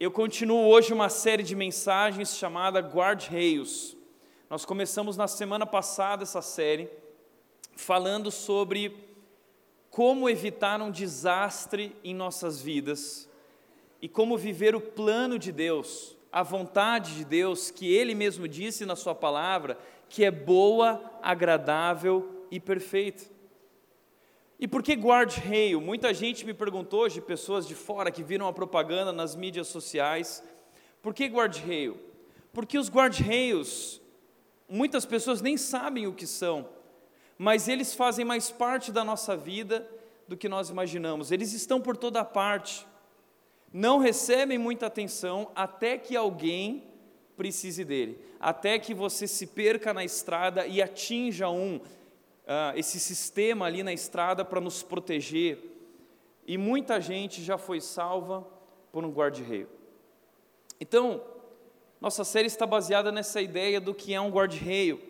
Eu continuo hoje uma série de mensagens chamada Guard-Reios. Nós começamos na semana passada essa série falando sobre como evitar um desastre em nossas vidas e como viver o plano de Deus, a vontade de Deus, que Ele mesmo disse na Sua palavra, que é boa, agradável e perfeita. E por que guard-rail? Muita gente me perguntou hoje, pessoas de fora que viram a propaganda nas mídias sociais, por que guard-rail? Porque os guard-rails, muitas pessoas nem sabem o que são, mas eles fazem mais parte da nossa vida do que nós imaginamos. Eles estão por toda parte. Não recebem muita atenção até que alguém precise dele, até que você se perca na estrada e atinja um uh, esse sistema ali na estrada para nos proteger. E muita gente já foi salva por um guarda-reio. Então, nossa série está baseada nessa ideia do que é um guarda-reio.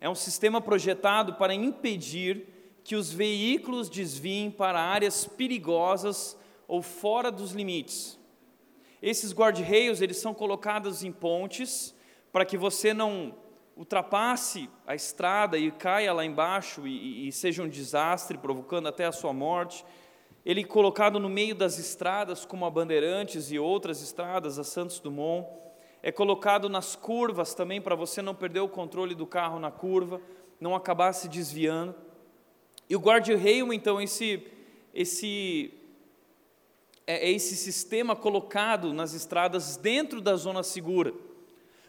É um sistema projetado para impedir que os veículos desviem para áreas perigosas ou fora dos limites. Esses guarda-reios, eles são colocados em pontes para que você não ultrapasse a estrada e caia lá embaixo e, e, seja um desastre, provocando até a sua morte. Ele colocado no meio das estradas, como a Bandeirantes e outras estradas, a Santos Dumont. É colocado nas curvas também, para você não perder o controle do carro na curva, não acabar se desviando. E o guarda-reio, então, esse, esse, é, é esse sistema colocado nas estradas dentro da zona segura.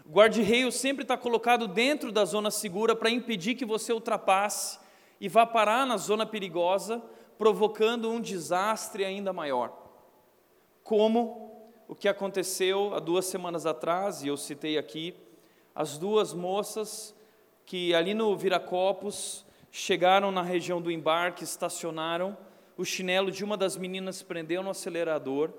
O guarda-reio sempre está colocado dentro da zona segura para impedir que você ultrapasse e vá parar na zona perigosa, provocando um desastre ainda maior. Como o que aconteceu há duas semanas atrás, e eu citei aqui, as duas moças que ali no Viracopos chegaram na região do embarque, estacionaram, o chinelo de uma das meninas prendeu no acelerador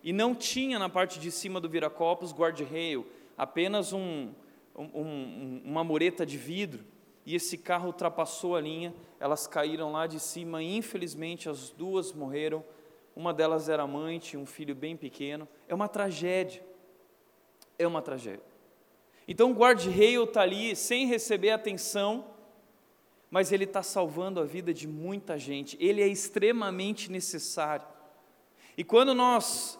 e não tinha na parte de cima do Viracopos guarda-reio apenas um, um, uma mureta de vidro, e esse carro ultrapassou a linha, elas caíram lá de cima, e infelizmente as duas morreram. Uma delas era mãe, tinha um filho bem pequeno. É uma tragédia. É uma tragédia. Então o guarda-reio está ali sem receber atenção, mas ele está salvando a vida de muita gente. Ele é extremamente necessário. E quando nós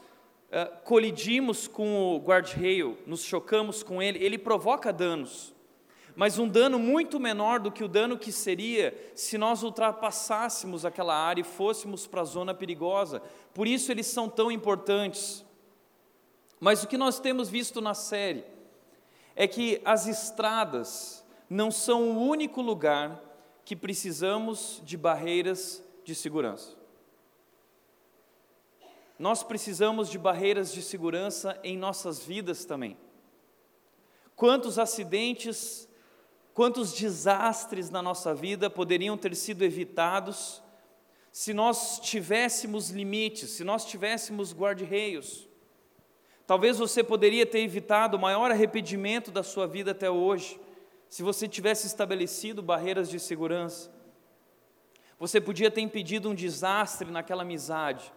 uh, colidimos com o guard-rail, nos chocamos com ele, ele provoca danos, mas um dano muito menor do que o dano que seria se nós ultrapassássemos aquela área e fôssemos para a zona perigosa. Por isso eles são tão importantes. Mas o que nós temos visto na série é que as estradas não são o único lugar que precisamos de barreiras de segurança. Nós precisamos de barreiras de segurança em nossas vidas também. Quantos acidentes, quantos desastres na nossa vida poderiam ter sido evitados se nós tivéssemos limites, se nós tivéssemos guarda-reios? Talvez você poderia ter evitado o maior arrependimento da sua vida até hoje, se você tivesse estabelecido barreiras de segurança. Você podia ter impedido um desastre naquela amizade.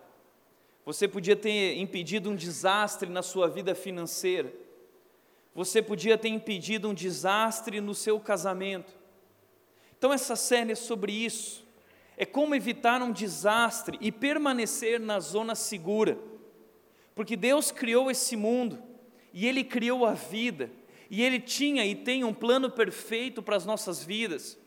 Você podia ter impedido um desastre na sua vida financeira. Você podia ter impedido um desastre no seu casamento. Então, essa série é sobre isso. É como evitar um desastre e permanecer na zona segura. Porque Deus criou esse mundo e Ele criou a vida. E Ele tinha e tem um plano perfeito para as nossas vidas.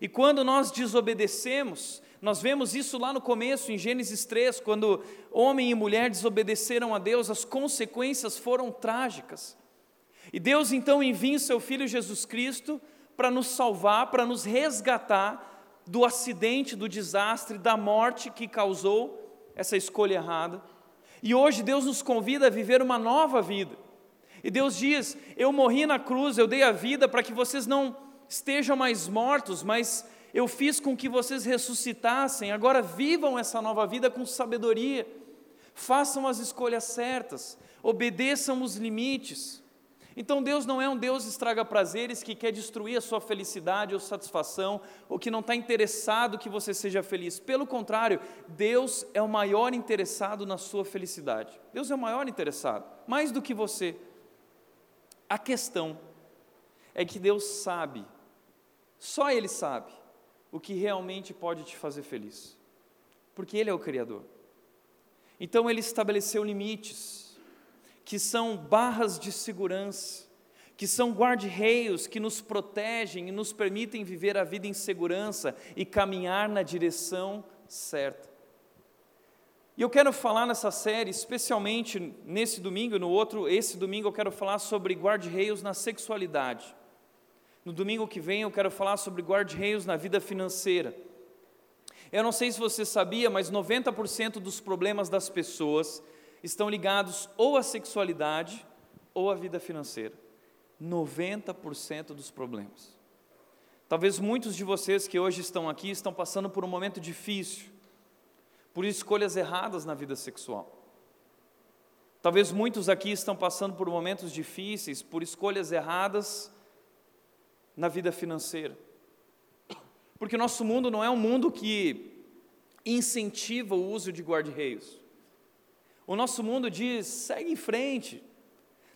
E quando nós desobedecemos, nós vemos isso lá no começo, em Gênesis 3, quando homem e mulher desobedeceram a Deus, as consequências foram trágicas. E Deus então envia seu Filho Jesus Cristo para nos salvar, para nos resgatar do acidente, do desastre, da morte que causou essa escolha errada. E hoje Deus nos convida a viver uma nova vida. E Deus diz: Eu morri na cruz, eu dei a vida para que vocês não estejam mais mortos, mas eu fiz com que vocês ressuscitassem, agora vivam essa nova vida com sabedoria, façam as escolhas certas, obedeçam os limites. Então Deus não é um Deus estraga prazeres que quer destruir a sua felicidade ou satisfação, ou que não está interessado que você seja feliz. Pelo contrário, Deus é o maior interessado na sua felicidade. Deus é o maior interessado, mais do que você. A questão é que Deus sabe, só Ele sabe, o que realmente pode te fazer feliz, porque Ele é o Criador. Então Ele estabeleceu limites que são barras de segurança, que são guarda-reios que nos protegem e nos permitem viver a vida em segurança e caminhar na direção certa. E eu quero falar nessa série, especialmente nesse domingo e no outro, esse domingo eu quero falar sobre guarda-reios na sexualidade. No domingo que vem eu quero falar sobre guarda-reios na vida financeira. Eu não sei se você sabia, mas 90% dos problemas das pessoas estão ligados ou à sexualidade ou à vida financeira. 90% dos problemas. Talvez muitos de vocês que hoje estão aqui estão passando por um momento difícil, por escolhas erradas na vida sexual. Talvez muitos aqui estão passando por momentos difíceis, por escolhas erradas na vida financeira. Porque o nosso mundo não é um mundo que incentiva o uso de guarda-reios. O nosso mundo diz: segue em frente.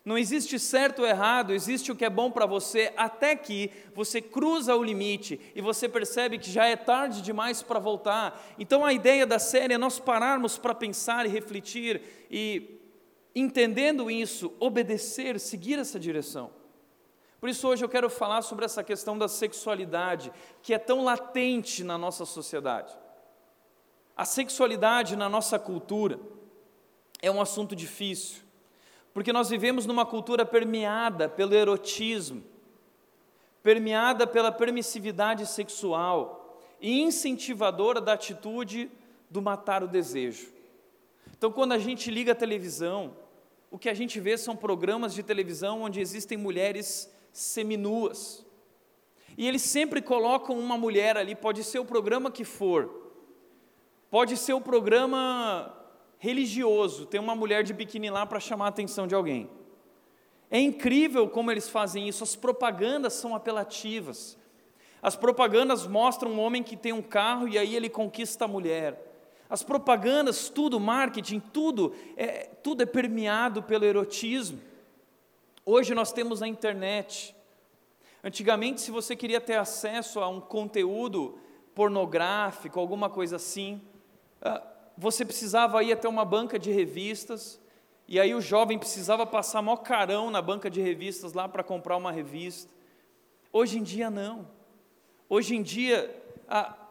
Não existe certo ou errado, existe o que é bom para você, até que você cruza o limite e você percebe que já é tarde demais para voltar. Então a ideia da série é nós pararmos para pensar e refletir e, entendendo isso, obedecer, seguir essa direção. Por isso hoje eu quero falar sobre essa questão da sexualidade, que é tão latente na nossa sociedade. A sexualidade na nossa cultura é um assunto difícil, porque nós vivemos numa cultura permeada pelo erotismo, permeada pela permissividade sexual e incentivadora da atitude do matar o desejo. Então, quando a gente liga a televisão, o que a gente vê são programas de televisão onde existem mulheres seminuas. E eles sempre colocam uma mulher ali, pode ser o programa que for, pode ser o programa religioso ter uma mulher de biquíni lá para chamar a atenção de alguém. É incrível como eles fazem isso, as propagandas são apelativas. As propagandas mostram um homem que tem um carro e aí ele conquista a mulher. As propagandas, tudo, marketing, tudo, é, tudo é permeado pelo erotismo. Hoje nós temos a internet. Antigamente, se você queria ter acesso a um conteúdo pornográfico, alguma coisa assim, ah, você precisava ir até uma banca de revistas, e aí o jovem precisava passar mó carão na banca de revistas lá para comprar uma revista. Hoje em dia não. Hoje em dia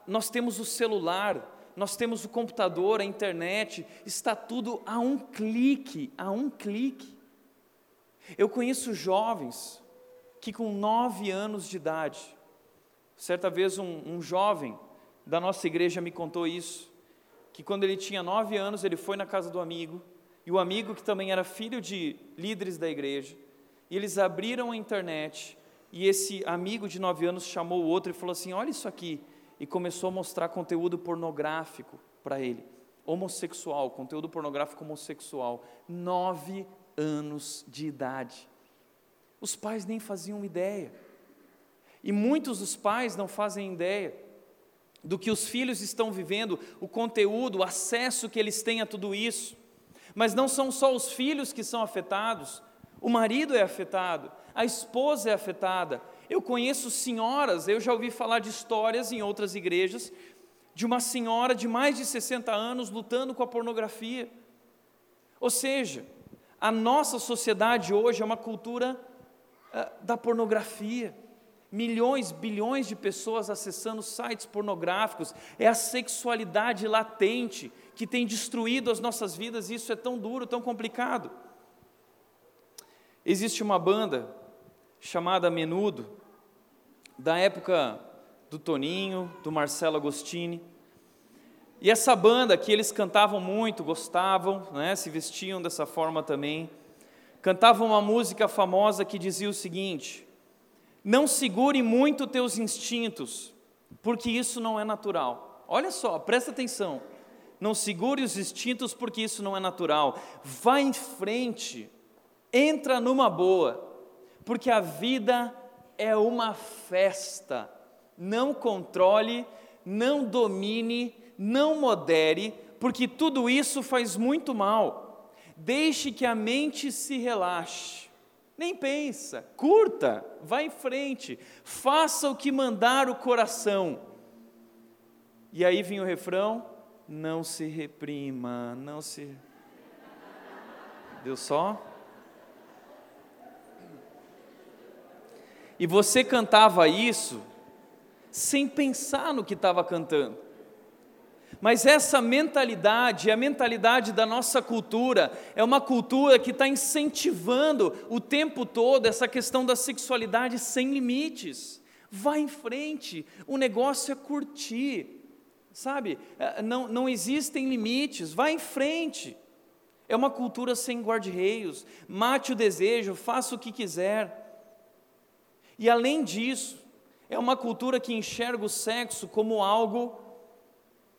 nós temos o celular, nós temos o computador, a internet, está tudo a um clique, a um clique. Eu conheço jovens que com nove anos de idade, certa vez um, um jovem da nossa igreja me contou isso que quando ele tinha nove anos, ele foi na casa do amigo, e o amigo, que também era filho de líderes da igreja, e eles abriram a internet, e esse amigo de nove anos chamou o outro e falou assim: Olha isso aqui, e começou a mostrar conteúdo pornográfico para ele, homossexual, conteúdo pornográfico homossexual, nove anos de idade. Os pais nem faziam ideia, e muitos dos pais não fazem ideia do que os filhos estão vivendo, o conteúdo, o acesso que eles têm a tudo isso. Mas não são só os filhos que são afetados, o marido é afetado, a esposa é afetada. Eu conheço senhoras, eu já ouvi falar de histórias em outras igrejas, de uma senhora de mais de 60 anos lutando com a pornografia. Ou seja, a nossa sociedade hoje é uma cultura uh, da pornografia. Milhões, bilhões de pessoas acessando sites pornográficos, é a sexualidade latente que tem destruído as nossas vidas, e isso é tão duro, tão complicado. Existe uma banda chamada Menudo, da época do Toninho, do Marcelo Agostini, e essa banda que eles cantavam muito, gostavam, né, se vestiam dessa forma também, cantavam uma música famosa que dizia o seguinte: não segure muito teus instintos, porque isso não é natural. Olha só, presta atenção. Não segure os instintos, porque isso não é natural. Vá em frente, entra numa boa, porque a vida é uma festa. Não controle, não domine, não modere, porque tudo isso faz muito mal. Deixe que a mente se relaxe. Nem pensa, curta, vá em frente, faça o que mandar o coração. E aí vinha o refrão: não se reprima, não se. Deu só? E você cantava isso sem pensar no que estava cantando. Mas essa mentalidade, a mentalidade da nossa cultura, é uma cultura que está incentivando o tempo todo essa questão da sexualidade sem limites. Vá em frente, o negócio é curtir, sabe? É, não, não existem limites, vá em frente. É uma cultura sem guarda-reios, mate o desejo, faça o que quiser. E além disso, é uma cultura que enxerga o sexo como algo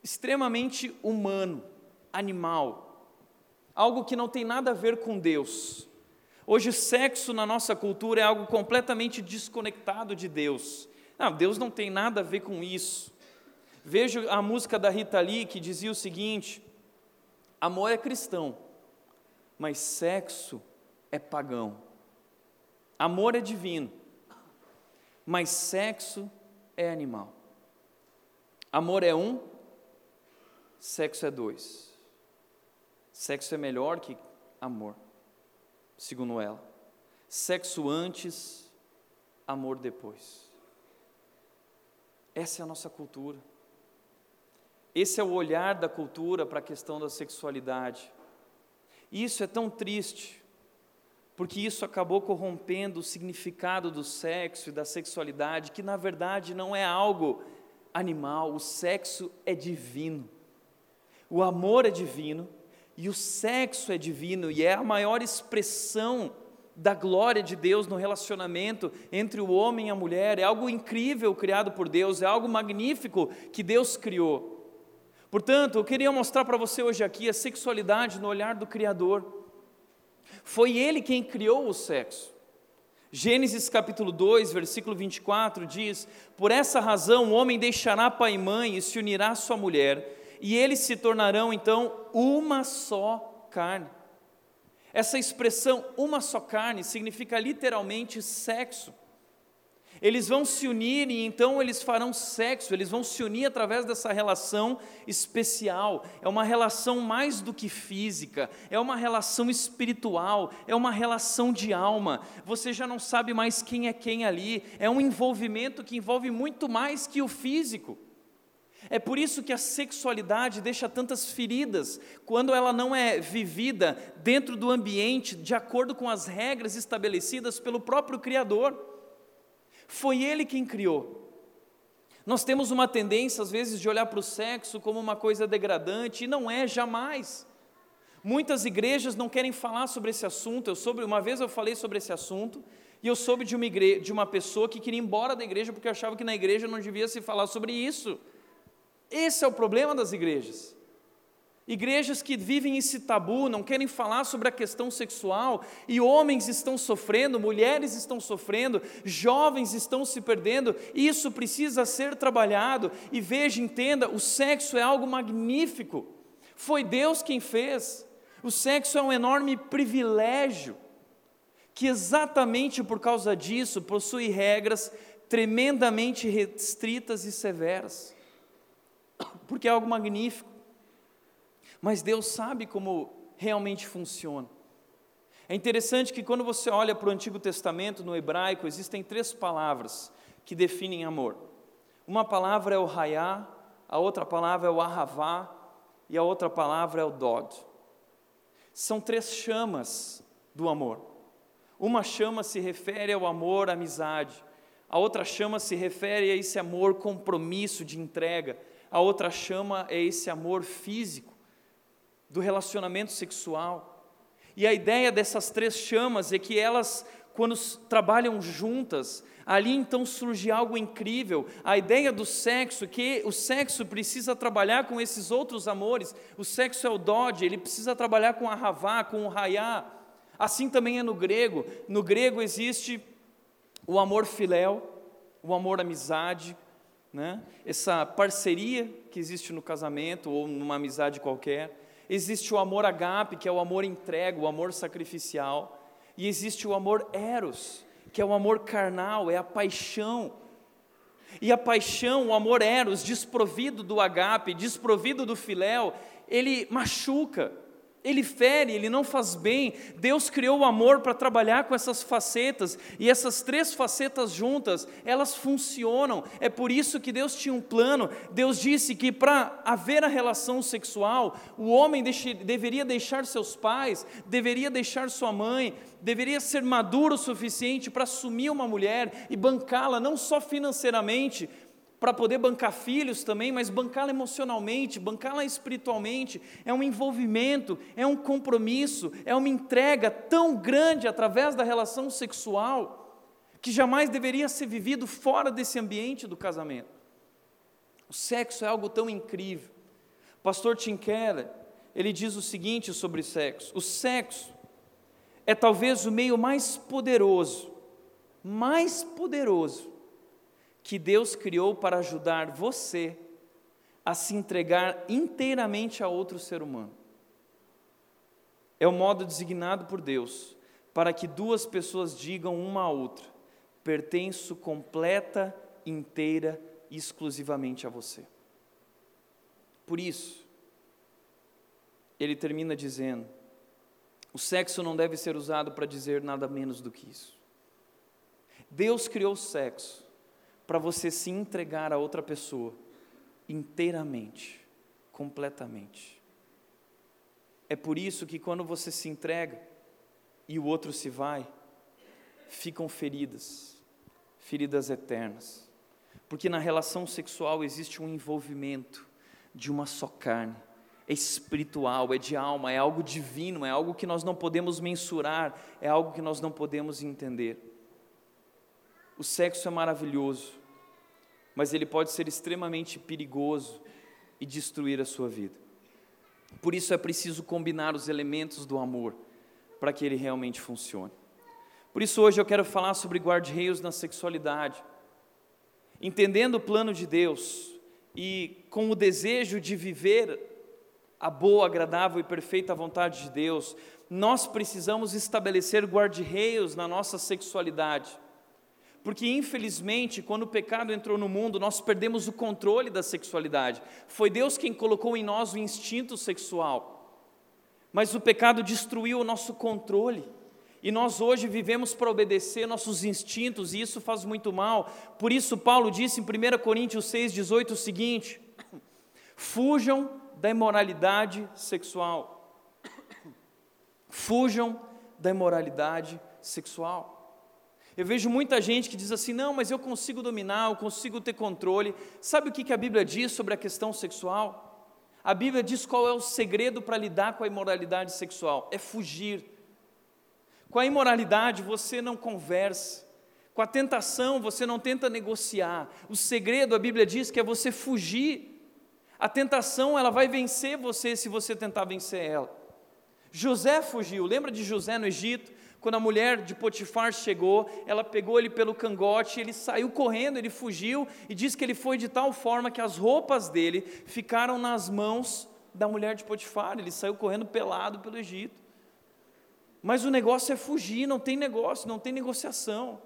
extremamente humano, animal, algo que não tem nada a ver com Deus. Hoje, sexo na nossa cultura é algo completamente desconectado de Deus. Não, Deus não tem nada a ver com isso. Vejo a música da Rita Lee que dizia o seguinte: amor é cristão, mas sexo é pagão. Amor é divino, mas sexo é animal. Amor é um, sexo é dois. Sexo é melhor que amor, segundo ela. Sexo antes, amor depois. Essa é a nossa cultura. Esse é o olhar da cultura para a questão da sexualidade. E isso é tão triste, porque isso acabou corrompendo o significado do sexo e da sexualidade, que na verdade não é algo animal, o sexo é divino. O amor é divino e o sexo é divino e é a maior expressão da glória de Deus no relacionamento entre o homem e a mulher. É algo incrível criado por Deus, é algo magnífico que Deus criou. Portanto, eu queria mostrar para você hoje aqui a sexualidade no olhar do Criador. Foi ele quem criou o sexo. Gênesis capítulo 2, versículo 24 diz: Por essa razão o homem deixará pai e mãe e se unirá à sua mulher, e eles se tornarão então uma só carne. Essa expressão uma só carne significa literalmente sexo. Eles vão se unir e então eles farão sexo, eles vão se unir através dessa relação especial. É uma relação mais do que física, é uma relação espiritual, é uma relação de alma. Você já não sabe mais quem é quem ali, é um envolvimento que envolve muito mais que o físico. É por isso que a sexualidade deixa tantas feridas quando ela não é vivida dentro do ambiente de acordo com as regras estabelecidas pelo próprio Criador. Foi Ele quem criou. Nós temos uma tendência, às vezes, de olhar para o sexo como uma coisa degradante, e não é jamais. Muitas igrejas não querem falar sobre esse assunto. Eu soube, uma vez eu falei sobre esse assunto, e eu soube de uma, de uma pessoa que queria ir embora da igreja porque achava que na igreja não devia se falar sobre isso. Esse é o problema das igrejas. Igrejas que vivem esse tabu, não querem falar sobre a questão sexual, e homens estão sofrendo, mulheres estão sofrendo, jovens estão se perdendo, isso precisa ser trabalhado. E veja, entenda: o sexo é algo magnífico, foi Deus quem fez. O sexo é um enorme privilégio, que exatamente por causa disso possui regras tremendamente restritas e severas, porque é algo magnífico mas Deus sabe como realmente funciona. É interessante que quando você olha para o Antigo Testamento, no hebraico, existem três palavras que definem amor. Uma palavra é o raiá, a outra palavra é o ahavá e a outra palavra é o dod. São três chamas do amor. Uma chama se refere ao amor, à amizade. A outra chama se refere a esse amor compromisso de entrega. A outra chama é esse amor físico do relacionamento sexual. E a ideia dessas três chamas é que elas, quando trabalham juntas, ali então surge algo incrível. A ideia do sexo, que o sexo precisa trabalhar com esses outros amores. O sexo é o dode, ele precisa trabalhar com a ravá, com o raiá. Assim também é no grego. No grego existe o amor filéu, o amor amizade, né? essa parceria que existe no casamento ou numa amizade qualquer. Existe o amor agape, que é o amor entregue, o amor sacrificial. E existe o amor eros, que é o amor carnal, é a paixão. E a paixão, o amor eros, desprovido do agape, desprovido do filéu, ele machuca, ele fere, ele não faz bem. Deus criou o amor para trabalhar com essas facetas, e essas três facetas juntas, elas funcionam. É por isso que Deus tinha um plano. Deus disse que para haver a relação sexual, o homem deixe, deveria deixar seus pais, deveria deixar sua mãe, deveria ser maduro o suficiente para assumir uma mulher e bancá-la, não só financeiramente, para poder bancar filhos também, mas bancá-la emocionalmente, bancá-la espiritualmente, é um envolvimento, é um compromisso, é uma entrega tão grande através da relação sexual, que jamais deveria ser vivido fora desse ambiente do casamento. O sexo é algo tão incrível. O pastor Tim Keller, ele diz o seguinte sobre sexo: o sexo é talvez o meio mais poderoso, mais poderoso que Deus criou para ajudar você a se entregar inteiramente a outro ser humano. É o modo designado por Deus para que duas pessoas digam uma à outra: pertenço completa, inteira e exclusivamente a você. Por isso, ele termina dizendo: o sexo não deve ser usado para dizer nada menos do que isso. Deus criou o sexo para você se entregar a outra pessoa inteiramente, completamente. É por isso que quando você se entrega e o outro se vai, ficam feridas, feridas eternas. Porque na relação sexual existe um envolvimento de uma só carne. É espiritual, é de alma, é algo divino, é algo que nós não podemos mensurar, é algo que nós não podemos entender. O sexo é maravilhoso, mas ele pode ser extremamente perigoso e destruir a sua vida. Por isso é preciso combinar os elementos do amor para que ele realmente funcione. Por isso hoje eu quero falar sobre guarda-reios na sexualidade. Entendendo o plano de Deus e com o desejo de viver a boa, agradável e perfeita vontade de Deus, nós precisamos estabelecer guarda-reios na nossa sexualidade porque infelizmente, quando o pecado entrou no mundo, nós perdemos o controle da sexualidade. Foi Deus quem colocou em nós o instinto sexual. Mas o pecado destruiu o nosso controle. E nós hoje vivemos para obedecer nossos instintos, e isso faz muito mal. Por isso, Paulo disse em 1 Coríntios 6,18 o seguinte: fujam da imoralidade sexual. Fujam da imoralidade sexual. Eu vejo muita gente que diz assim: não, mas eu consigo dominar, eu consigo ter controle. Sabe o que a Bíblia diz sobre a questão sexual? A Bíblia diz qual é o segredo para lidar com a imoralidade sexual: é fugir. Com a imoralidade você não conversa, com a tentação você não tenta negociar. O segredo, a Bíblia diz que é você fugir. A tentação ela vai vencer você se você tentar vencer ela. José fugiu, lembra de José no Egito? Quando a mulher de Potifar chegou, ela pegou ele pelo cangote, ele saiu correndo, ele fugiu e diz que ele foi de tal forma que as roupas dele ficaram nas mãos da mulher de Potifar. Ele saiu correndo pelado pelo Egito. Mas o negócio é fugir, não tem negócio, não tem negociação.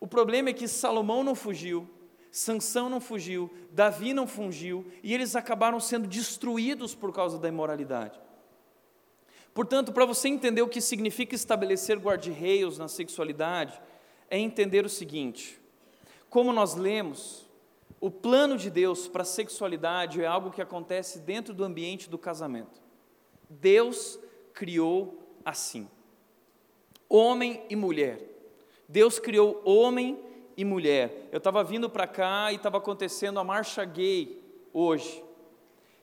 O problema é que Salomão não fugiu, Sansão não fugiu, Davi não fugiu, e eles acabaram sendo destruídos por causa da imoralidade. Portanto, para você entender o que significa estabelecer guarda-reios na sexualidade, é entender o seguinte: como nós lemos, o plano de Deus para a sexualidade é algo que acontece dentro do ambiente do casamento. Deus criou assim: homem e mulher. Deus criou homem e mulher. Eu estava vindo para cá e estava acontecendo a marcha gay hoje.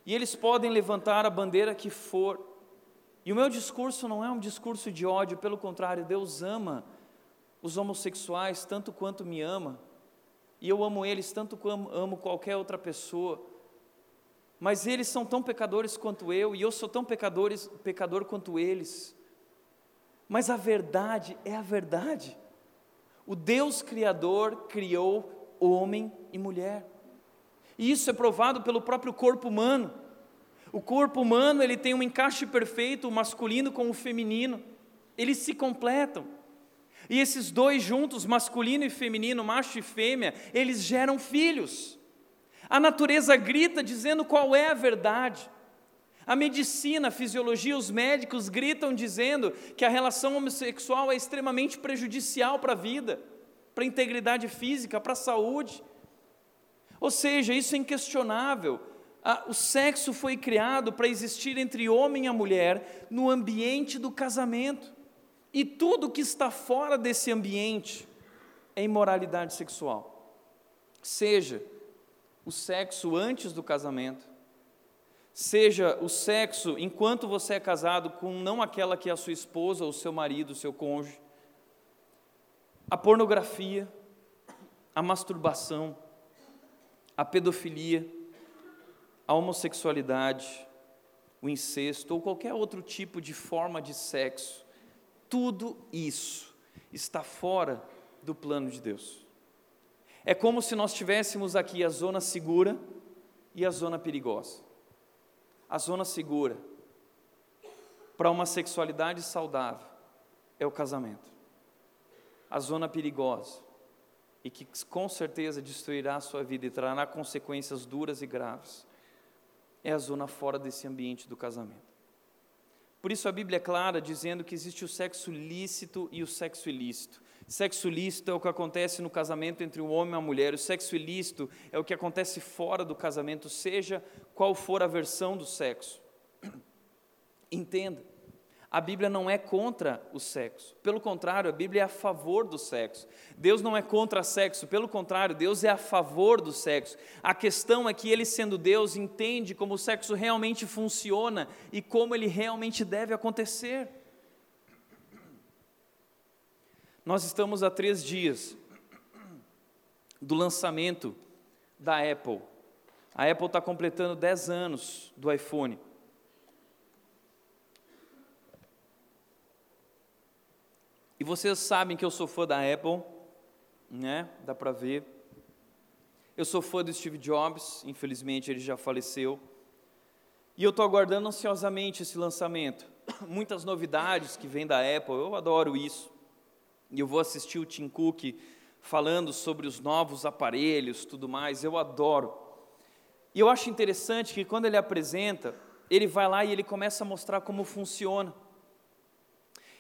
E eles podem levantar a bandeira que for, e o meu discurso não é um discurso de ódio, pelo contrário, Deus ama os homossexuais tanto quanto me ama, e eu amo eles tanto quanto amo qualquer outra pessoa. Mas eles são tão pecadores quanto eu, e eu sou tão pecadores, pecador quanto eles. Mas a verdade é a verdade. O Deus Criador criou homem e mulher. E isso é provado pelo próprio corpo humano. O corpo humano ele tem um encaixe perfeito, o masculino com o feminino. Eles se completam. E esses dois juntos, masculino e feminino, macho e fêmea, eles geram filhos. A natureza grita dizendo qual é a verdade. A medicina, a fisiologia, os médicos gritam dizendo que a relação homossexual é extremamente prejudicial para a vida, para a integridade física, para a saúde. Ou seja, isso é inquestionável. O sexo foi criado para existir entre homem e mulher no ambiente do casamento. E tudo que está fora desse ambiente é imoralidade sexual. Seja o sexo antes do casamento, seja o sexo enquanto você é casado com não aquela que é a sua esposa, o seu marido, o seu cônjuge, a pornografia, a masturbação, a pedofilia, a homossexualidade, o incesto ou qualquer outro tipo de forma de sexo, tudo isso está fora do plano de Deus. É como se nós tivéssemos aqui a zona segura e a zona perigosa. A zona segura para uma sexualidade saudável é o casamento. A zona perigosa e que com certeza destruirá a sua vida e trará consequências duras e graves é a zona fora desse ambiente do casamento. Por isso a Bíblia é clara dizendo que existe o sexo lícito e o sexo ilícito. Sexo lícito é o que acontece no casamento entre o homem e a mulher, o sexo ilícito é o que acontece fora do casamento, seja qual for a versão do sexo. Entenda, a Bíblia não é contra o sexo, pelo contrário, a Bíblia é a favor do sexo. Deus não é contra sexo, pelo contrário, Deus é a favor do sexo. A questão é que Ele, sendo Deus, entende como o sexo realmente funciona e como ele realmente deve acontecer. Nós estamos há três dias do lançamento da Apple. A Apple está completando 10 anos do iPhone. Vocês sabem que eu sou fã da Apple, né? Dá para ver. Eu sou fã do Steve Jobs, infelizmente ele já faleceu. E eu estou aguardando ansiosamente esse lançamento. Muitas novidades que vêm da Apple, eu adoro isso e eu vou assistir o Tim Cook falando sobre os novos aparelhos, tudo mais, eu adoro. E eu acho interessante que quando ele apresenta, ele vai lá e ele começa a mostrar como funciona.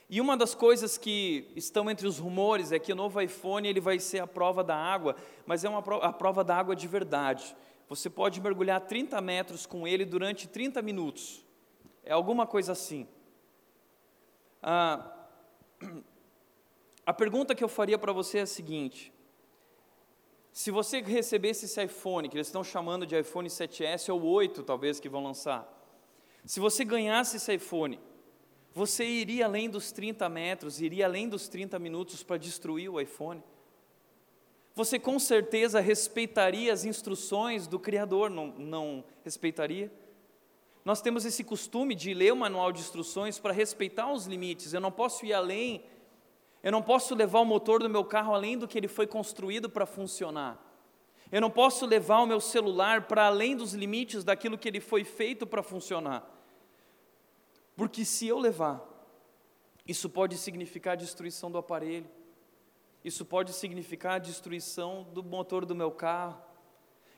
E uma das coisas que estão entre os rumores é que o novo iPhone ele vai ser a prova da água, mas é uma prova, a prova da água de verdade. Você pode mergulhar 30 metros com ele durante 30 minutos. É alguma coisa assim. Ah, a pergunta que eu faria para você é a seguinte: se você recebesse esse iPhone, que eles estão chamando de iPhone 7S ou 8, talvez, que vão lançar, se você ganhasse esse iPhone, você iria além dos 30 metros, iria além dos 30 minutos para destruir o iPhone? Você com certeza respeitaria as instruções do Criador, não, não respeitaria? Nós temos esse costume de ler o manual de instruções para respeitar os limites, eu não posso ir além eu não posso levar o motor do meu carro além do que ele foi construído para funcionar. Eu não posso levar o meu celular para além dos limites daquilo que ele foi feito para funcionar. Porque se eu levar, isso pode significar a destruição do aparelho. Isso pode significar a destruição do motor do meu carro.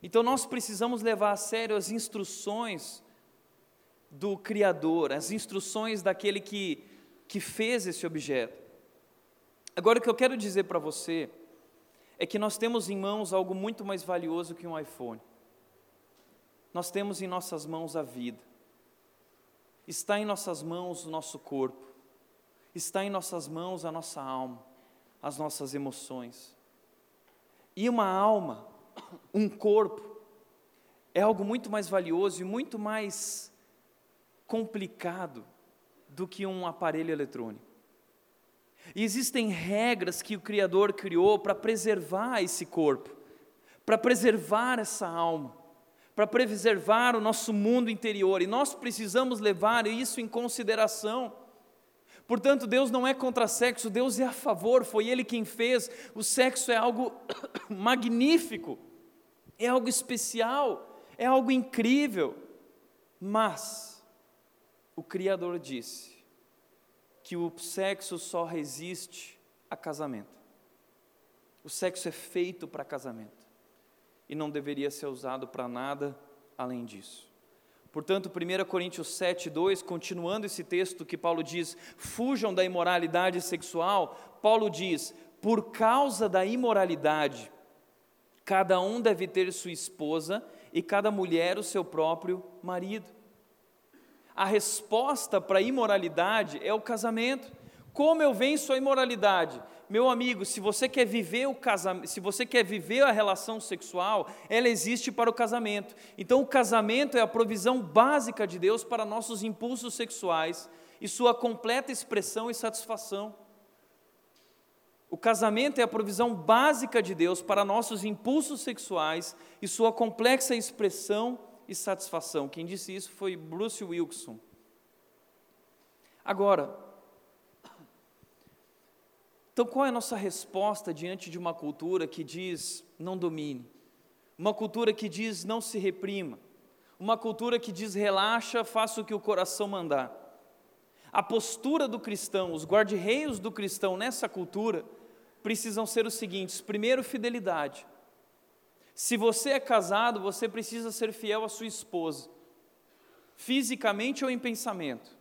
Então nós precisamos levar a sério as instruções do Criador, as instruções daquele que, que fez esse objeto. Agora, o que eu quero dizer para você é que nós temos em mãos algo muito mais valioso que um iPhone. Nós temos em nossas mãos a vida. Está em nossas mãos o nosso corpo. Está em nossas mãos a nossa alma, as nossas emoções. E uma alma, um corpo, é algo muito mais valioso e muito mais complicado do que um aparelho eletrônico. E existem regras que o Criador criou para preservar esse corpo, para preservar essa alma, para preservar o nosso mundo interior. E nós precisamos levar isso em consideração, Portanto, Deus não é contra sexo, Deus é a favor, foi Ele quem fez. O sexo é algo magnífico, é algo especial, é algo incrível. Mas o Criador disse que o sexo só resiste a casamento. O sexo é feito para casamento e não deveria ser usado para nada além disso. Portanto, 1 Coríntios 7, 2, continuando esse texto que Paulo diz: fujam da imoralidade sexual, Paulo diz: por causa da imoralidade, cada um deve ter sua esposa e cada mulher o seu próprio marido. A resposta para a imoralidade é o casamento. Como eu venço a imoralidade? Meu amigo, se você quer viver o casamento, se você quer viver a relação sexual, ela existe para o casamento. Então o casamento é a provisão básica de Deus para nossos impulsos sexuais e sua completa expressão e satisfação. O casamento é a provisão básica de Deus para nossos impulsos sexuais e sua complexa expressão e satisfação. Quem disse isso foi Bruce Wilson. Agora, então, qual é a nossa resposta diante de uma cultura que diz não domine? Uma cultura que diz não se reprima? Uma cultura que diz relaxa, faça o que o coração mandar? A postura do cristão, os guarda-reios do cristão nessa cultura, precisam ser os seguintes: primeiro, fidelidade. Se você é casado, você precisa ser fiel à sua esposa, fisicamente ou em pensamento.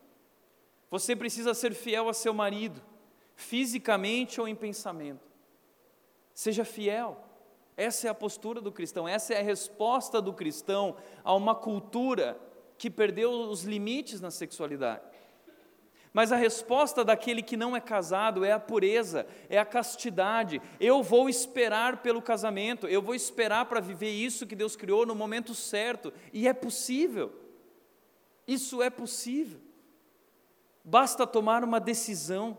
Você precisa ser fiel a seu marido fisicamente ou em pensamento. Seja fiel. Essa é a postura do cristão, essa é a resposta do cristão a uma cultura que perdeu os limites na sexualidade. Mas a resposta daquele que não é casado é a pureza, é a castidade. Eu vou esperar pelo casamento, eu vou esperar para viver isso que Deus criou no momento certo, e é possível. Isso é possível. Basta tomar uma decisão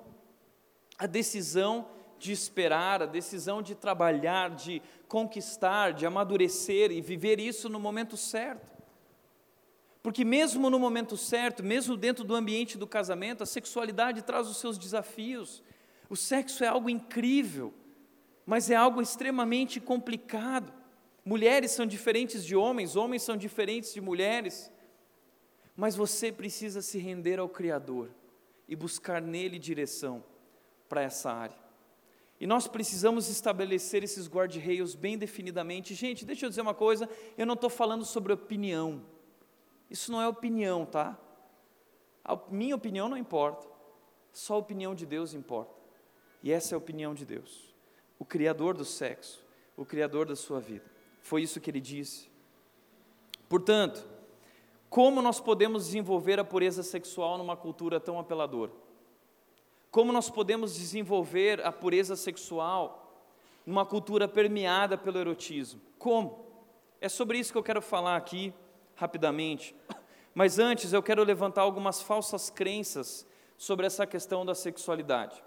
a decisão de esperar, a decisão de trabalhar, de conquistar, de amadurecer e viver isso no momento certo. Porque, mesmo no momento certo, mesmo dentro do ambiente do casamento, a sexualidade traz os seus desafios. O sexo é algo incrível, mas é algo extremamente complicado. Mulheres são diferentes de homens, homens são diferentes de mulheres. Mas você precisa se render ao Criador e buscar nele direção para essa área. E nós precisamos estabelecer esses guarda-reios bem definidamente. Gente, deixa eu dizer uma coisa: eu não estou falando sobre opinião. Isso não é opinião, tá? A minha opinião não importa. Só a opinião de Deus importa. E essa é a opinião de Deus, o Criador do sexo, o Criador da sua vida. Foi isso que ele disse. Portanto, como nós podemos desenvolver a pureza sexual numa cultura tão apeladora? Como nós podemos desenvolver a pureza sexual numa cultura permeada pelo erotismo? Como? É sobre isso que eu quero falar aqui rapidamente. Mas antes eu quero levantar algumas falsas crenças sobre essa questão da sexualidade.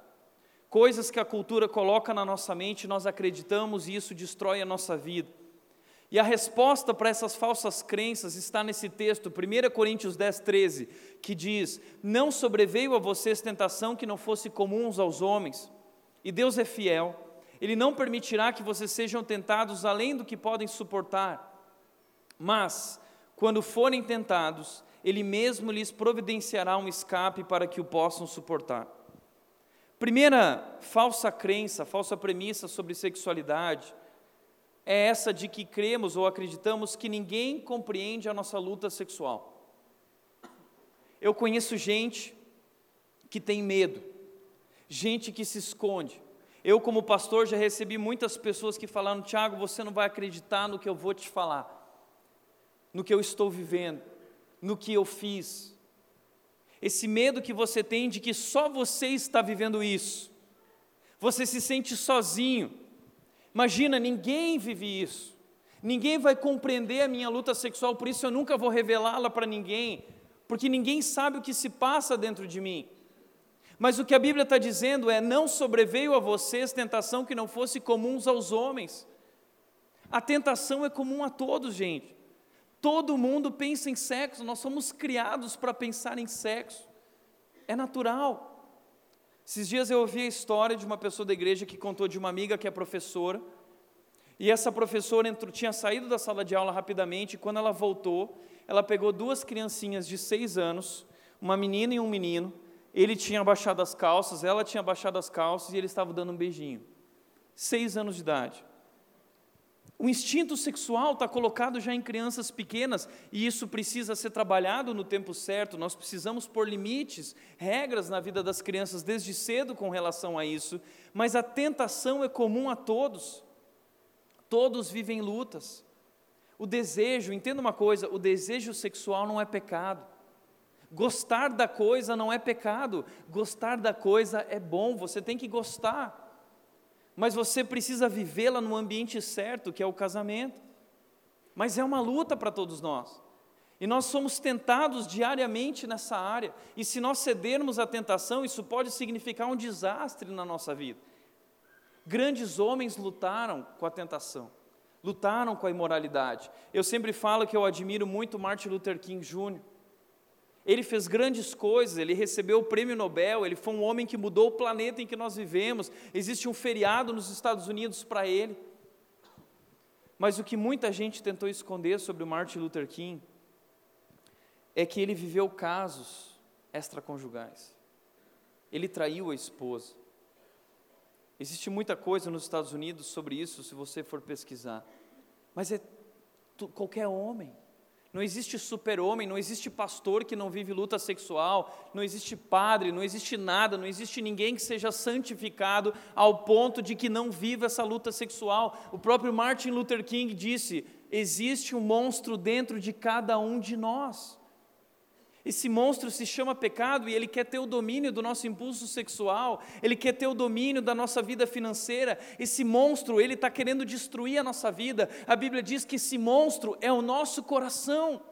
Coisas que a cultura coloca na nossa mente, nós acreditamos e isso destrói a nossa vida. E a resposta para essas falsas crenças está nesse texto, 1 Coríntios 10, 13, que diz: Não sobreveio a vocês tentação que não fosse comum aos homens, e Deus é fiel, Ele não permitirá que vocês sejam tentados além do que podem suportar. Mas, quando forem tentados, Ele mesmo lhes providenciará um escape para que o possam suportar. Primeira falsa crença, falsa premissa sobre sexualidade é essa de que cremos ou acreditamos que ninguém compreende a nossa luta sexual. Eu conheço gente que tem medo, gente que se esconde. Eu, como pastor, já recebi muitas pessoas que falaram: Tiago, você não vai acreditar no que eu vou te falar, no que eu estou vivendo, no que eu fiz. Esse medo que você tem de que só você está vivendo isso, você se sente sozinho, Imagina, ninguém vive isso. Ninguém vai compreender a minha luta sexual, por isso eu nunca vou revelá-la para ninguém, porque ninguém sabe o que se passa dentro de mim. Mas o que a Bíblia está dizendo é: não sobreveio a vocês tentação que não fosse comum aos homens. A tentação é comum a todos, gente. Todo mundo pensa em sexo, nós somos criados para pensar em sexo. É natural. Esses dias eu ouvi a história de uma pessoa da igreja que contou de uma amiga que é professora, e essa professora entrou, tinha saído da sala de aula rapidamente, e quando ela voltou, ela pegou duas criancinhas de seis anos, uma menina e um menino, ele tinha abaixado as calças, ela tinha abaixado as calças e ele estava dando um beijinho. Seis anos de idade. O instinto sexual está colocado já em crianças pequenas e isso precisa ser trabalhado no tempo certo. Nós precisamos pôr limites, regras na vida das crianças desde cedo com relação a isso, mas a tentação é comum a todos. Todos vivem lutas. O desejo, entenda uma coisa: o desejo sexual não é pecado. Gostar da coisa não é pecado, gostar da coisa é bom, você tem que gostar mas você precisa vivê-la no ambiente certo, que é o casamento. Mas é uma luta para todos nós. E nós somos tentados diariamente nessa área. E se nós cedermos à tentação, isso pode significar um desastre na nossa vida. Grandes homens lutaram com a tentação, lutaram com a imoralidade. Eu sempre falo que eu admiro muito Martin Luther King Jr. Ele fez grandes coisas, ele recebeu o prêmio Nobel, ele foi um homem que mudou o planeta em que nós vivemos. Existe um feriado nos Estados Unidos para ele. Mas o que muita gente tentou esconder sobre o Martin Luther King é que ele viveu casos extraconjugais. Ele traiu a esposa. Existe muita coisa nos Estados Unidos sobre isso, se você for pesquisar. Mas é qualquer homem não existe super-homem, não existe pastor que não vive luta sexual, não existe padre, não existe nada, não existe ninguém que seja santificado ao ponto de que não viva essa luta sexual. O próprio Martin Luther King disse: existe um monstro dentro de cada um de nós. Esse monstro se chama pecado e ele quer ter o domínio do nosso impulso sexual, ele quer ter o domínio da nossa vida financeira. Esse monstro, ele está querendo destruir a nossa vida. A Bíblia diz que esse monstro é o nosso coração.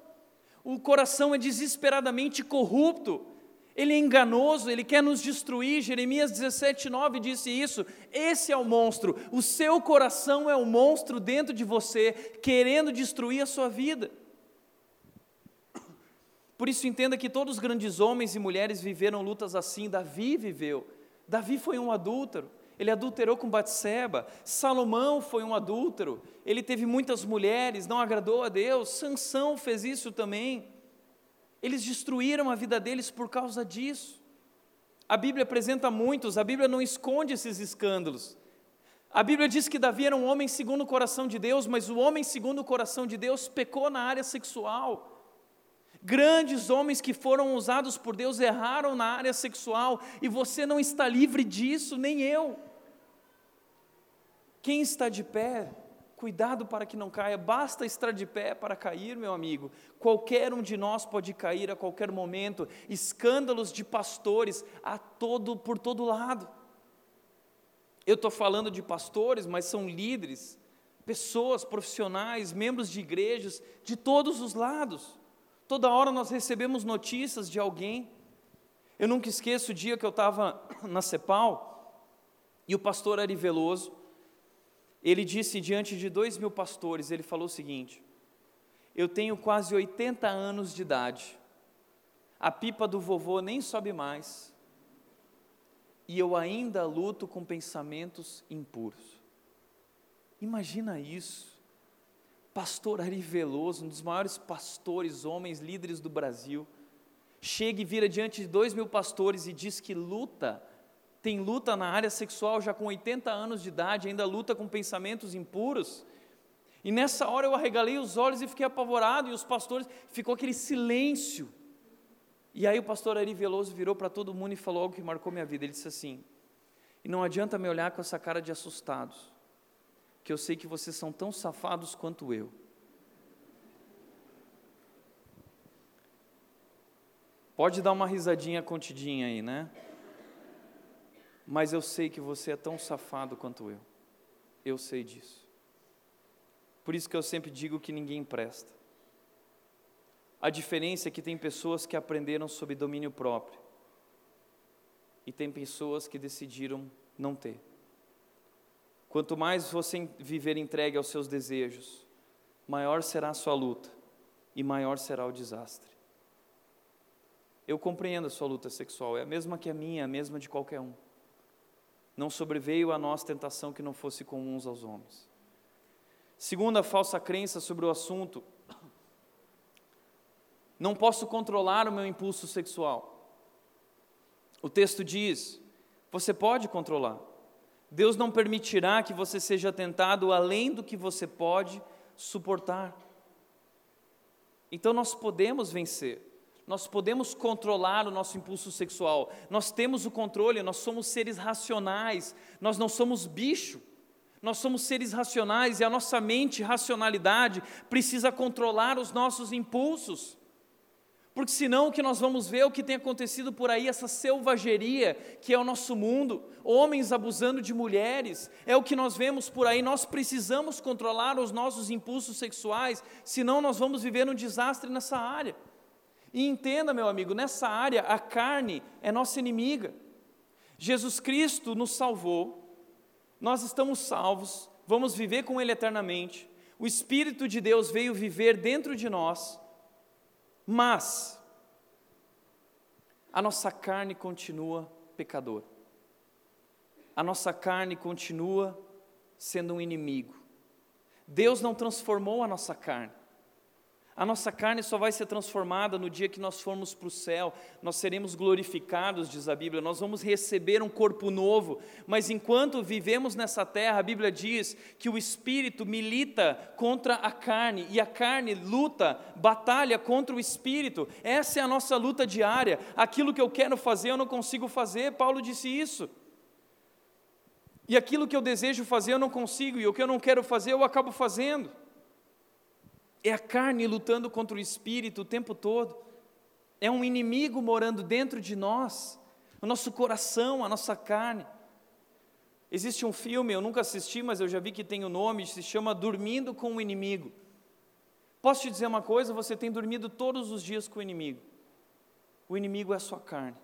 O coração é desesperadamente corrupto, ele é enganoso, ele quer nos destruir. Jeremias 17, 9 disse isso. Esse é o monstro, o seu coração é o monstro dentro de você, querendo destruir a sua vida. Por isso, entenda que todos os grandes homens e mulheres viveram lutas assim. Davi viveu. Davi foi um adúltero. Ele adulterou com Batseba. Salomão foi um adúltero. Ele teve muitas mulheres, não agradou a Deus. Sansão fez isso também. Eles destruíram a vida deles por causa disso. A Bíblia apresenta muitos, a Bíblia não esconde esses escândalos. A Bíblia diz que Davi era um homem segundo o coração de Deus, mas o homem segundo o coração de Deus pecou na área sexual. Grandes homens que foram usados por Deus erraram na área sexual e você não está livre disso, nem eu. Quem está de pé, cuidado para que não caia, basta estar de pé para cair, meu amigo. Qualquer um de nós pode cair a qualquer momento. Escândalos de pastores a todo por todo lado. Eu estou falando de pastores, mas são líderes, pessoas profissionais, membros de igrejas de todos os lados. Toda hora nós recebemos notícias de alguém. Eu nunca esqueço o dia que eu estava na Cepal e o pastor Ari Veloso, ele disse diante de dois mil pastores, ele falou o seguinte: Eu tenho quase 80 anos de idade, a pipa do vovô nem sobe mais, e eu ainda luto com pensamentos impuros. Imagina isso pastor Ari Veloso, um dos maiores pastores, homens, líderes do Brasil, chega e vira diante de dois mil pastores e diz que luta, tem luta na área sexual já com 80 anos de idade, ainda luta com pensamentos impuros. E nessa hora eu arregalei os olhos e fiquei apavorado, e os pastores, ficou aquele silêncio. E aí o pastor Ari Veloso virou para todo mundo e falou algo que marcou minha vida. Ele disse assim: E não adianta me olhar com essa cara de assustados que eu sei que vocês são tão safados quanto eu. Pode dar uma risadinha contidinha aí, né? Mas eu sei que você é tão safado quanto eu. Eu sei disso. Por isso que eu sempre digo que ninguém presta. A diferença é que tem pessoas que aprenderam sob domínio próprio e tem pessoas que decidiram não ter. Quanto mais você viver entregue aos seus desejos, maior será a sua luta e maior será o desastre. Eu compreendo a sua luta sexual, é a mesma que a minha, é a mesma de qualquer um. Não sobreveio a nós tentação que não fosse comuns aos homens. Segunda falsa crença sobre o assunto, não posso controlar o meu impulso sexual. O texto diz: você pode controlar. Deus não permitirá que você seja tentado além do que você pode suportar. Então nós podemos vencer, nós podemos controlar o nosso impulso sexual, nós temos o controle, nós somos seres racionais, nós não somos bicho, nós somos seres racionais e a nossa mente, racionalidade, precisa controlar os nossos impulsos. Porque senão o que nós vamos ver é o que tem acontecido por aí, essa selvageria que é o nosso mundo, homens abusando de mulheres, é o que nós vemos por aí. Nós precisamos controlar os nossos impulsos sexuais, senão nós vamos viver um desastre nessa área. E entenda, meu amigo, nessa área a carne é nossa inimiga. Jesus Cristo nos salvou, nós estamos salvos, vamos viver com Ele eternamente. O Espírito de Deus veio viver dentro de nós mas a nossa carne continua pecadora. A nossa carne continua sendo um inimigo. Deus não transformou a nossa carne. A nossa carne só vai ser transformada no dia que nós formos para o céu, nós seremos glorificados, diz a Bíblia, nós vamos receber um corpo novo, mas enquanto vivemos nessa terra, a Bíblia diz que o espírito milita contra a carne. E a carne luta, batalha contra o espírito, essa é a nossa luta diária. Aquilo que eu quero fazer eu não consigo fazer, Paulo disse isso. E aquilo que eu desejo fazer eu não consigo, e o que eu não quero fazer eu acabo fazendo. É a carne lutando contra o espírito o tempo todo. É um inimigo morando dentro de nós, o nosso coração, a nossa carne. Existe um filme, eu nunca assisti, mas eu já vi que tem o um nome, se chama Dormindo com o Inimigo. Posso te dizer uma coisa? Você tem dormido todos os dias com o inimigo. O inimigo é a sua carne,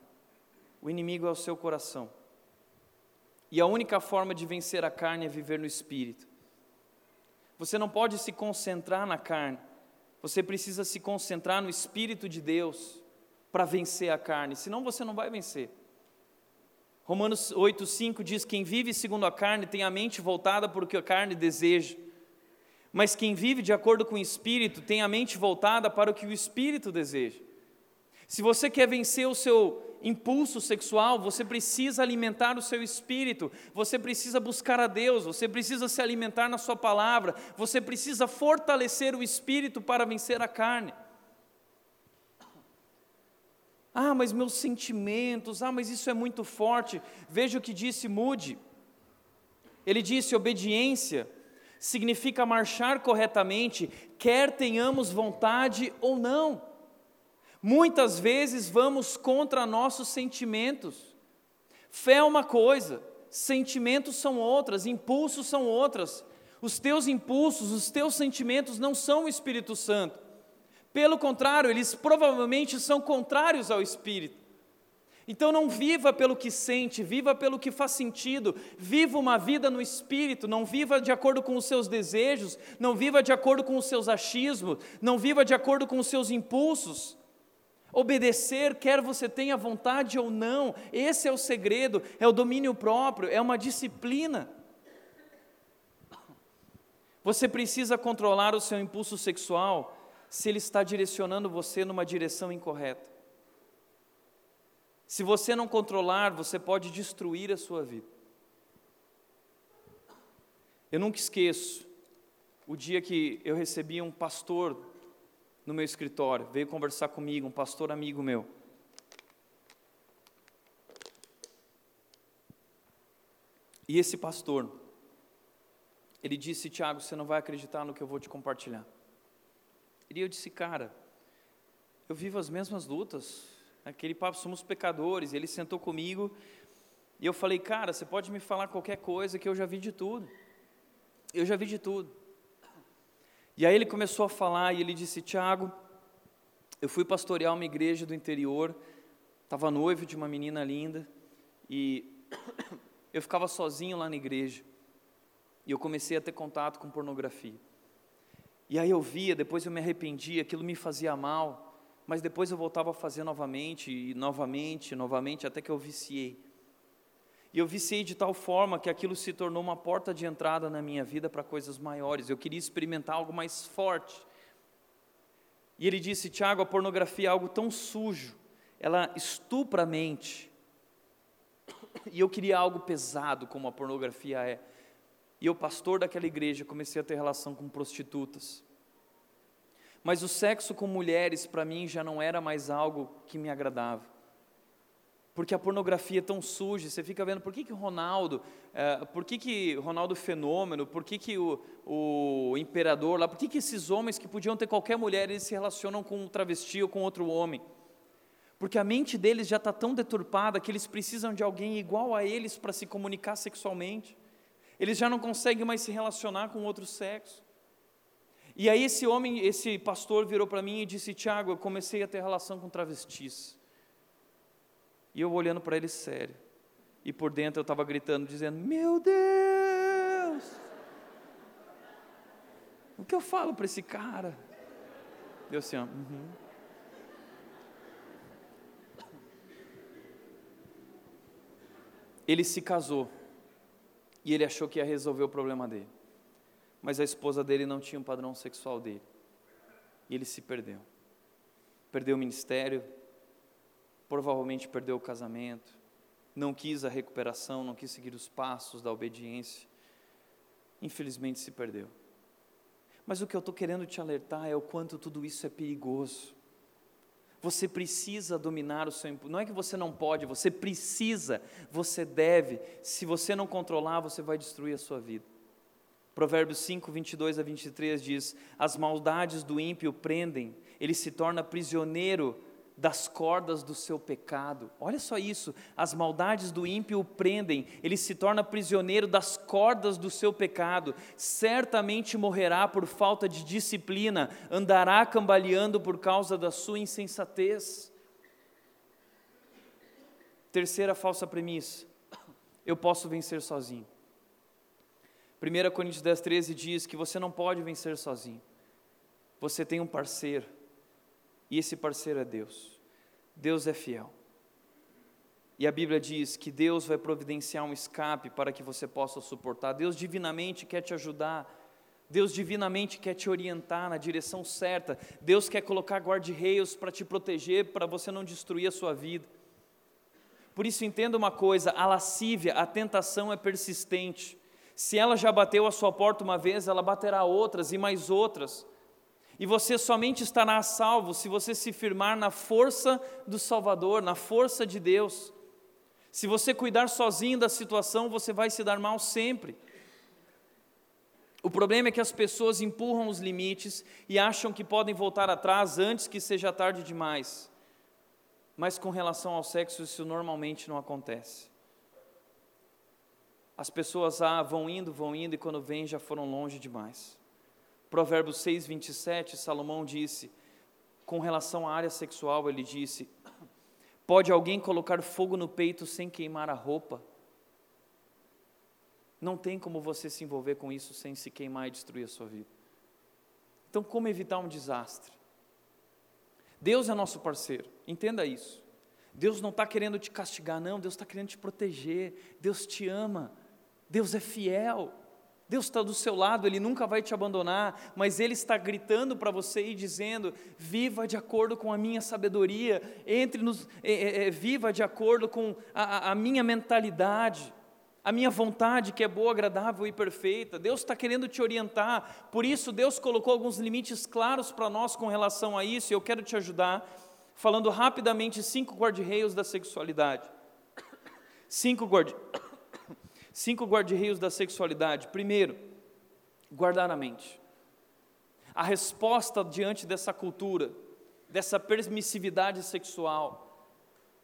o inimigo é o seu coração. E a única forma de vencer a carne é viver no espírito. Você não pode se concentrar na carne, você precisa se concentrar no Espírito de Deus para vencer a carne, senão você não vai vencer. Romanos 8,5 diz: Quem vive segundo a carne tem a mente voltada para o que a carne deseja, mas quem vive de acordo com o Espírito tem a mente voltada para o que o Espírito deseja. Se você quer vencer o seu impulso sexual, você precisa alimentar o seu espírito, você precisa buscar a Deus, você precisa se alimentar na Sua palavra, você precisa fortalecer o espírito para vencer a carne. Ah, mas meus sentimentos, ah, mas isso é muito forte. Veja o que disse Moody. Ele disse: obediência significa marchar corretamente, quer tenhamos vontade ou não. Muitas vezes vamos contra nossos sentimentos. Fé é uma coisa, sentimentos são outras, impulsos são outras. Os teus impulsos, os teus sentimentos não são o Espírito Santo. Pelo contrário, eles provavelmente são contrários ao Espírito. Então não viva pelo que sente, viva pelo que faz sentido, viva uma vida no espírito, não viva de acordo com os seus desejos, não viva de acordo com os seus achismos, não viva de acordo com os seus impulsos. Obedecer, quer você tenha vontade ou não, esse é o segredo, é o domínio próprio, é uma disciplina. Você precisa controlar o seu impulso sexual se ele está direcionando você numa direção incorreta. Se você não controlar, você pode destruir a sua vida. Eu nunca esqueço o dia que eu recebi um pastor no meu escritório, veio conversar comigo, um pastor amigo meu. E esse pastor, ele disse: Tiago, você não vai acreditar no que eu vou te compartilhar. E eu disse: Cara, eu vivo as mesmas lutas, aquele papo, somos pecadores. E ele sentou comigo e eu falei: Cara, você pode me falar qualquer coisa que eu já vi de tudo. Eu já vi de tudo. E aí ele começou a falar e ele disse: Tiago, eu fui pastorear uma igreja do interior, estava noivo de uma menina linda e eu ficava sozinho lá na igreja. E eu comecei a ter contato com pornografia. E aí eu via, depois eu me arrependia, aquilo me fazia mal, mas depois eu voltava a fazer novamente, e novamente, novamente, até que eu viciei. E eu viciei de tal forma que aquilo se tornou uma porta de entrada na minha vida para coisas maiores. Eu queria experimentar algo mais forte. E ele disse: Tiago, a pornografia é algo tão sujo, ela estupra a mente. E eu queria algo pesado, como a pornografia é. E eu, pastor daquela igreja, comecei a ter relação com prostitutas. Mas o sexo com mulheres, para mim, já não era mais algo que me agradava. Porque a pornografia é tão suja, você fica vendo por que, que Ronaldo, é, por que, que Ronaldo Fenômeno, por que, que o, o imperador lá, por que, que esses homens que podiam ter qualquer mulher, eles se relacionam com um travesti ou com outro homem? Porque a mente deles já está tão deturpada que eles precisam de alguém igual a eles para se comunicar sexualmente. Eles já não conseguem mais se relacionar com outro sexo. E aí esse homem, esse pastor virou para mim e disse: Tiago, eu comecei a ter relação com travestis. E eu olhando para ele sério. E por dentro eu estava gritando, dizendo: Meu Deus! O que eu falo para esse cara? Deu assim, ó. Uhum. Ele se casou e ele achou que ia resolver o problema dele mas a esposa dele não tinha um padrão sexual dele. E ele se perdeu. Perdeu o ministério, provavelmente perdeu o casamento, não quis a recuperação, não quis seguir os passos da obediência. Infelizmente se perdeu. Mas o que eu estou querendo te alertar é o quanto tudo isso é perigoso. Você precisa dominar o seu impulso. Não é que você não pode, você precisa, você deve. Se você não controlar, você vai destruir a sua vida. Provérbios 5, 22 a 23 diz: As maldades do ímpio prendem, ele se torna prisioneiro das cordas do seu pecado. Olha só isso, as maldades do ímpio o prendem, ele se torna prisioneiro das cordas do seu pecado. Certamente morrerá por falta de disciplina, andará cambaleando por causa da sua insensatez. Terceira falsa premissa: eu posso vencer sozinho. 1 Coríntios 10, 13 diz que você não pode vencer sozinho. Você tem um parceiro, e esse parceiro é Deus. Deus é fiel. E a Bíblia diz que Deus vai providenciar um escape para que você possa suportar. Deus divinamente quer te ajudar. Deus divinamente quer te orientar na direção certa. Deus quer colocar guarda-reios para te proteger, para você não destruir a sua vida. Por isso, entenda uma coisa: a lascívia, a tentação é persistente. Se ela já bateu a sua porta uma vez, ela baterá outras e mais outras. E você somente estará salvo se você se firmar na força do Salvador, na força de Deus. Se você cuidar sozinho da situação, você vai se dar mal sempre. O problema é que as pessoas empurram os limites e acham que podem voltar atrás antes que seja tarde demais. Mas com relação ao sexo, isso normalmente não acontece. As pessoas ah, vão indo, vão indo, e quando vêm já foram longe demais. Provérbios 6, 27, Salomão disse, com relação à área sexual, ele disse: Pode alguém colocar fogo no peito sem queimar a roupa? Não tem como você se envolver com isso sem se queimar e destruir a sua vida. Então, como evitar um desastre? Deus é nosso parceiro, entenda isso. Deus não está querendo te castigar, não, Deus está querendo te proteger, Deus te ama. Deus é fiel. Deus está do seu lado, Ele nunca vai te abandonar, mas Ele está gritando para você e dizendo: viva de acordo com a minha sabedoria, entre nos, é, é, viva de acordo com a, a minha mentalidade, a minha vontade que é boa, agradável e perfeita. Deus está querendo te orientar, por isso Deus colocou alguns limites claros para nós com relação a isso, e eu quero te ajudar, falando rapidamente cinco guarda-reios da sexualidade. Cinco guarda-reios Cinco guarda-reios da sexualidade. Primeiro, guardar a mente. A resposta diante dessa cultura, dessa permissividade sexual,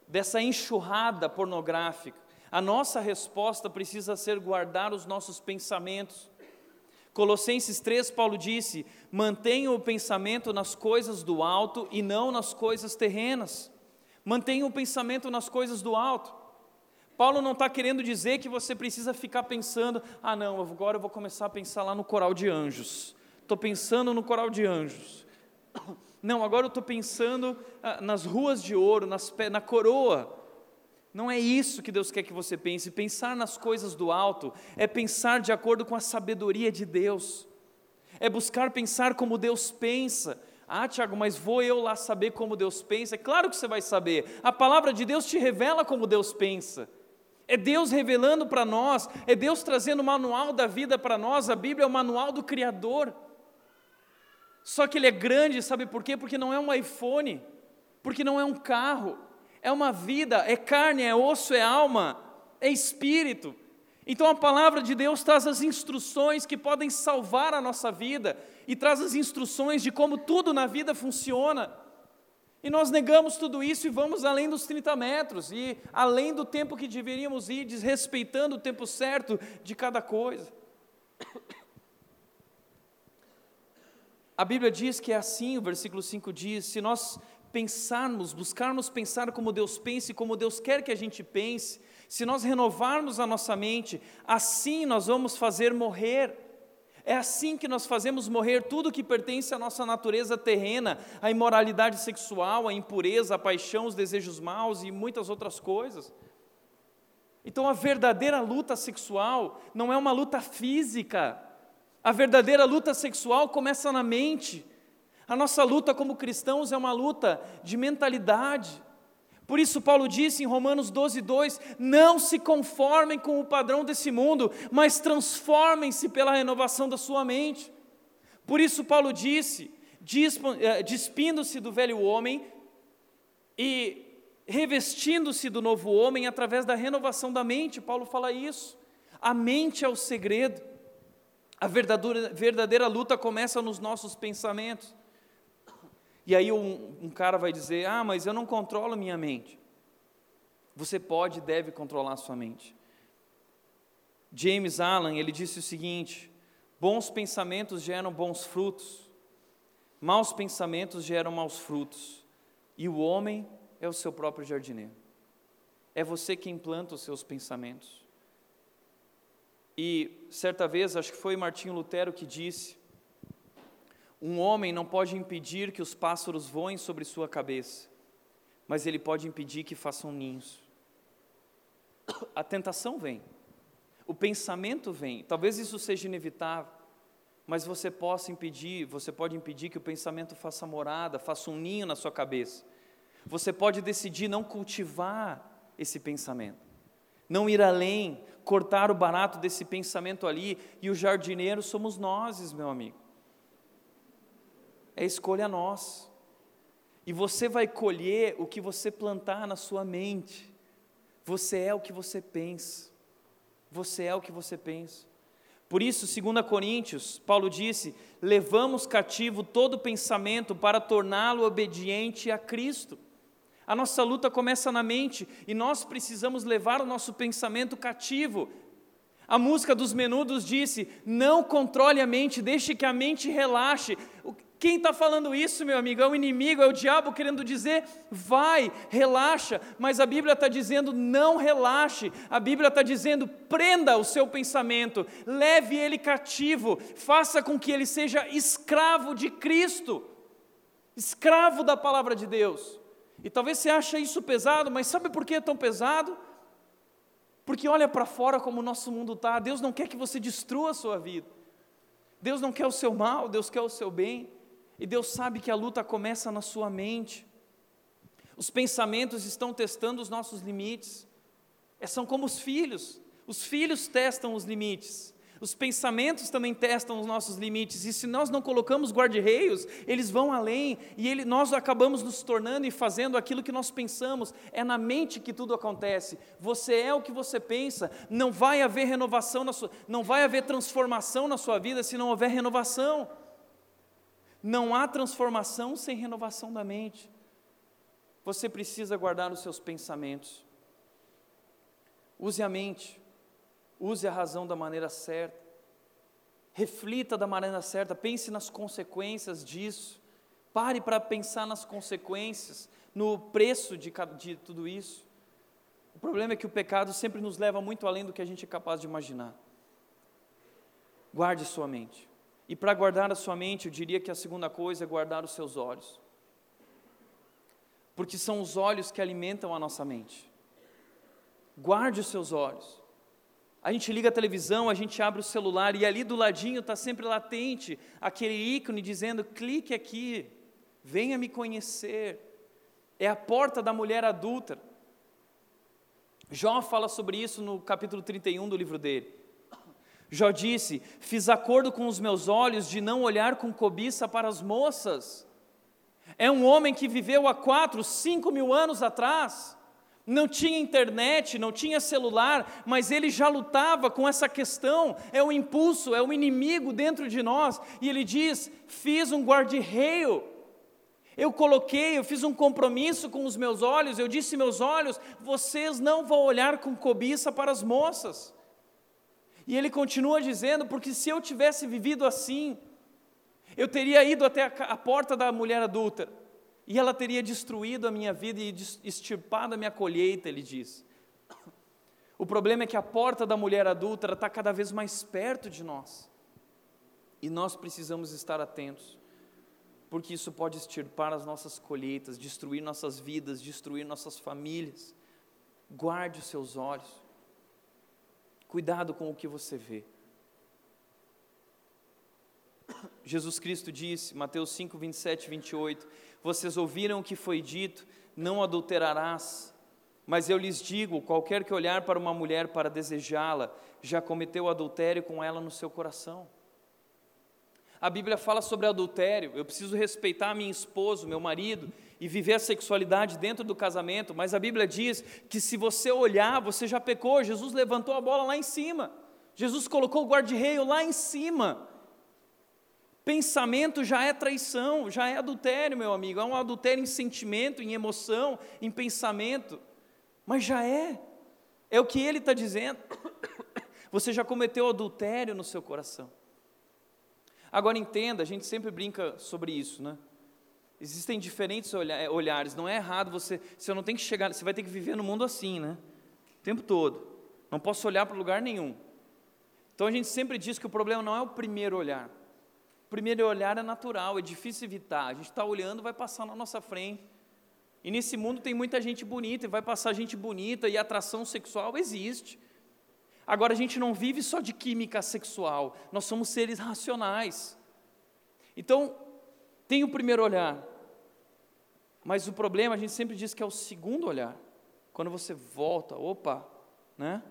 dessa enxurrada pornográfica, a nossa resposta precisa ser guardar os nossos pensamentos. Colossenses 3, Paulo disse: mantenha o pensamento nas coisas do alto e não nas coisas terrenas. Mantenha o pensamento nas coisas do alto. Paulo não está querendo dizer que você precisa ficar pensando, ah, não, agora eu vou começar a pensar lá no coral de anjos. Estou pensando no coral de anjos. Não, agora eu estou pensando ah, nas ruas de ouro, nas, na coroa. Não é isso que Deus quer que você pense. Pensar nas coisas do alto é pensar de acordo com a sabedoria de Deus, é buscar pensar como Deus pensa. Ah, Tiago, mas vou eu lá saber como Deus pensa? É claro que você vai saber. A palavra de Deus te revela como Deus pensa. É Deus revelando para nós, é Deus trazendo o manual da vida para nós. A Bíblia é o manual do Criador. Só que ele é grande, sabe por quê? Porque não é um iPhone, porque não é um carro, é uma vida, é carne, é osso, é alma, é espírito. Então a palavra de Deus traz as instruções que podem salvar a nossa vida e traz as instruções de como tudo na vida funciona. E nós negamos tudo isso e vamos além dos 30 metros e além do tempo que deveríamos ir, desrespeitando o tempo certo de cada coisa. A Bíblia diz que é assim, o versículo 5 diz: se nós pensarmos, buscarmos pensar como Deus pensa e como Deus quer que a gente pense, se nós renovarmos a nossa mente, assim nós vamos fazer morrer. É assim que nós fazemos morrer tudo que pertence à nossa natureza terrena, a imoralidade sexual, a impureza, a paixão, os desejos maus e muitas outras coisas. Então a verdadeira luta sexual não é uma luta física. A verdadeira luta sexual começa na mente. A nossa luta como cristãos é uma luta de mentalidade. Por isso, Paulo disse em Romanos 12, 2: Não se conformem com o padrão desse mundo, mas transformem-se pela renovação da sua mente. Por isso, Paulo disse: eh, despindo-se do velho homem e revestindo-se do novo homem através da renovação da mente. Paulo fala isso. A mente é o segredo. A verdadeira, verdadeira luta começa nos nossos pensamentos. E aí um, um cara vai dizer: Ah, mas eu não controlo minha mente. Você pode e deve controlar sua mente. James Allen, ele disse o seguinte: bons pensamentos geram bons frutos, maus pensamentos geram maus frutos, e o homem é o seu próprio jardineiro. É você quem planta os seus pensamentos. E certa vez, acho que foi Martinho Lutero que disse: um homem não pode impedir que os pássaros voem sobre sua cabeça, mas ele pode impedir que façam ninhos. A tentação vem, o pensamento vem, talvez isso seja inevitável, mas você possa impedir, você pode impedir que o pensamento faça morada, faça um ninho na sua cabeça. Você pode decidir não cultivar esse pensamento, não ir além, cortar o barato desse pensamento ali, e o jardineiro somos nós, meu amigo é escolha nossa. E você vai colher o que você plantar na sua mente. Você é o que você pensa. Você é o que você pensa. Por isso, 2 Coríntios, Paulo disse: levamos cativo todo pensamento para torná-lo obediente a Cristo. A nossa luta começa na mente e nós precisamos levar o nosso pensamento cativo. A música dos menudos disse: não controle a mente, deixe que a mente relaxe. Quem está falando isso, meu amigo? É o inimigo, é o diabo querendo dizer, vai, relaxa, mas a Bíblia está dizendo, não relaxe, a Bíblia está dizendo, prenda o seu pensamento, leve ele cativo, faça com que ele seja escravo de Cristo, escravo da palavra de Deus. E talvez você ache isso pesado, mas sabe por que é tão pesado? Porque olha para fora como o nosso mundo está, Deus não quer que você destrua a sua vida. Deus não quer o seu mal, Deus quer o seu bem. E Deus sabe que a luta começa na sua mente. Os pensamentos estão testando os nossos limites. É, são como os filhos. Os filhos testam os limites. Os pensamentos também testam os nossos limites. E se nós não colocamos guarda-reios, eles vão além. E ele, nós acabamos nos tornando e fazendo aquilo que nós pensamos. É na mente que tudo acontece. Você é o que você pensa. Não vai haver renovação na sua, não vai haver transformação na sua vida se não houver renovação. Não há transformação sem renovação da mente. Você precisa guardar os seus pensamentos. Use a mente, use a razão da maneira certa, reflita da maneira certa, pense nas consequências disso, pare para pensar nas consequências, no preço de, de tudo isso. O problema é que o pecado sempre nos leva muito além do que a gente é capaz de imaginar. Guarde sua mente. E para guardar a sua mente, eu diria que a segunda coisa é guardar os seus olhos. porque são os olhos que alimentam a nossa mente. Guarde os seus olhos. A gente liga a televisão, a gente abre o celular e ali do ladinho está sempre latente aquele ícone dizendo: clique aqui, venha me conhecer. É a porta da mulher adulta. Jó fala sobre isso no capítulo 31 do livro dele. Jó disse: Fiz acordo com os meus olhos de não olhar com cobiça para as moças. É um homem que viveu há quatro, cinco mil anos atrás. Não tinha internet, não tinha celular, mas ele já lutava com essa questão. É o impulso, é o inimigo dentro de nós. E ele diz: Fiz um guarda-reio. Eu coloquei, eu fiz um compromisso com os meus olhos. Eu disse: Meus olhos, vocês não vão olhar com cobiça para as moças. E ele continua dizendo: Porque se eu tivesse vivido assim, eu teria ido até a, a porta da mulher adulta e ela teria destruído a minha vida e extirpado a minha colheita, ele diz. O problema é que a porta da mulher adulta está cada vez mais perto de nós. E nós precisamos estar atentos, porque isso pode extirpar as nossas colheitas, destruir nossas vidas, destruir nossas famílias. Guarde os seus olhos. Cuidado com o que você vê. Jesus Cristo disse, Mateus 5, 27 e 28, Vocês ouviram o que foi dito, não adulterarás. Mas eu lhes digo: qualquer que olhar para uma mulher para desejá-la, já cometeu adultério com ela no seu coração. A Bíblia fala sobre adultério. Eu preciso respeitar minha esposa, meu marido, e viver a sexualidade dentro do casamento, mas a Bíblia diz que se você olhar, você já pecou. Jesus levantou a bola lá em cima. Jesus colocou o guarda-reio lá em cima. Pensamento já é traição, já é adultério, meu amigo. É um adultério em sentimento, em emoção, em pensamento. Mas já é. É o que ele está dizendo. Você já cometeu adultério no seu coração. Agora entenda, a gente sempre brinca sobre isso, né? Existem diferentes olhares. Não é errado você. Você não tem que chegar. Você vai ter que viver no mundo assim, né? O tempo todo. Não posso olhar para lugar nenhum. Então a gente sempre diz que o problema não é o primeiro olhar primeiro olhar é natural, é difícil evitar. A gente está olhando, vai passar na nossa frente. E nesse mundo tem muita gente bonita, e vai passar gente bonita, e atração sexual existe. Agora, a gente não vive só de química sexual, nós somos seres racionais. Então, tem o primeiro olhar, mas o problema, a gente sempre diz que é o segundo olhar. Quando você volta, opa, né?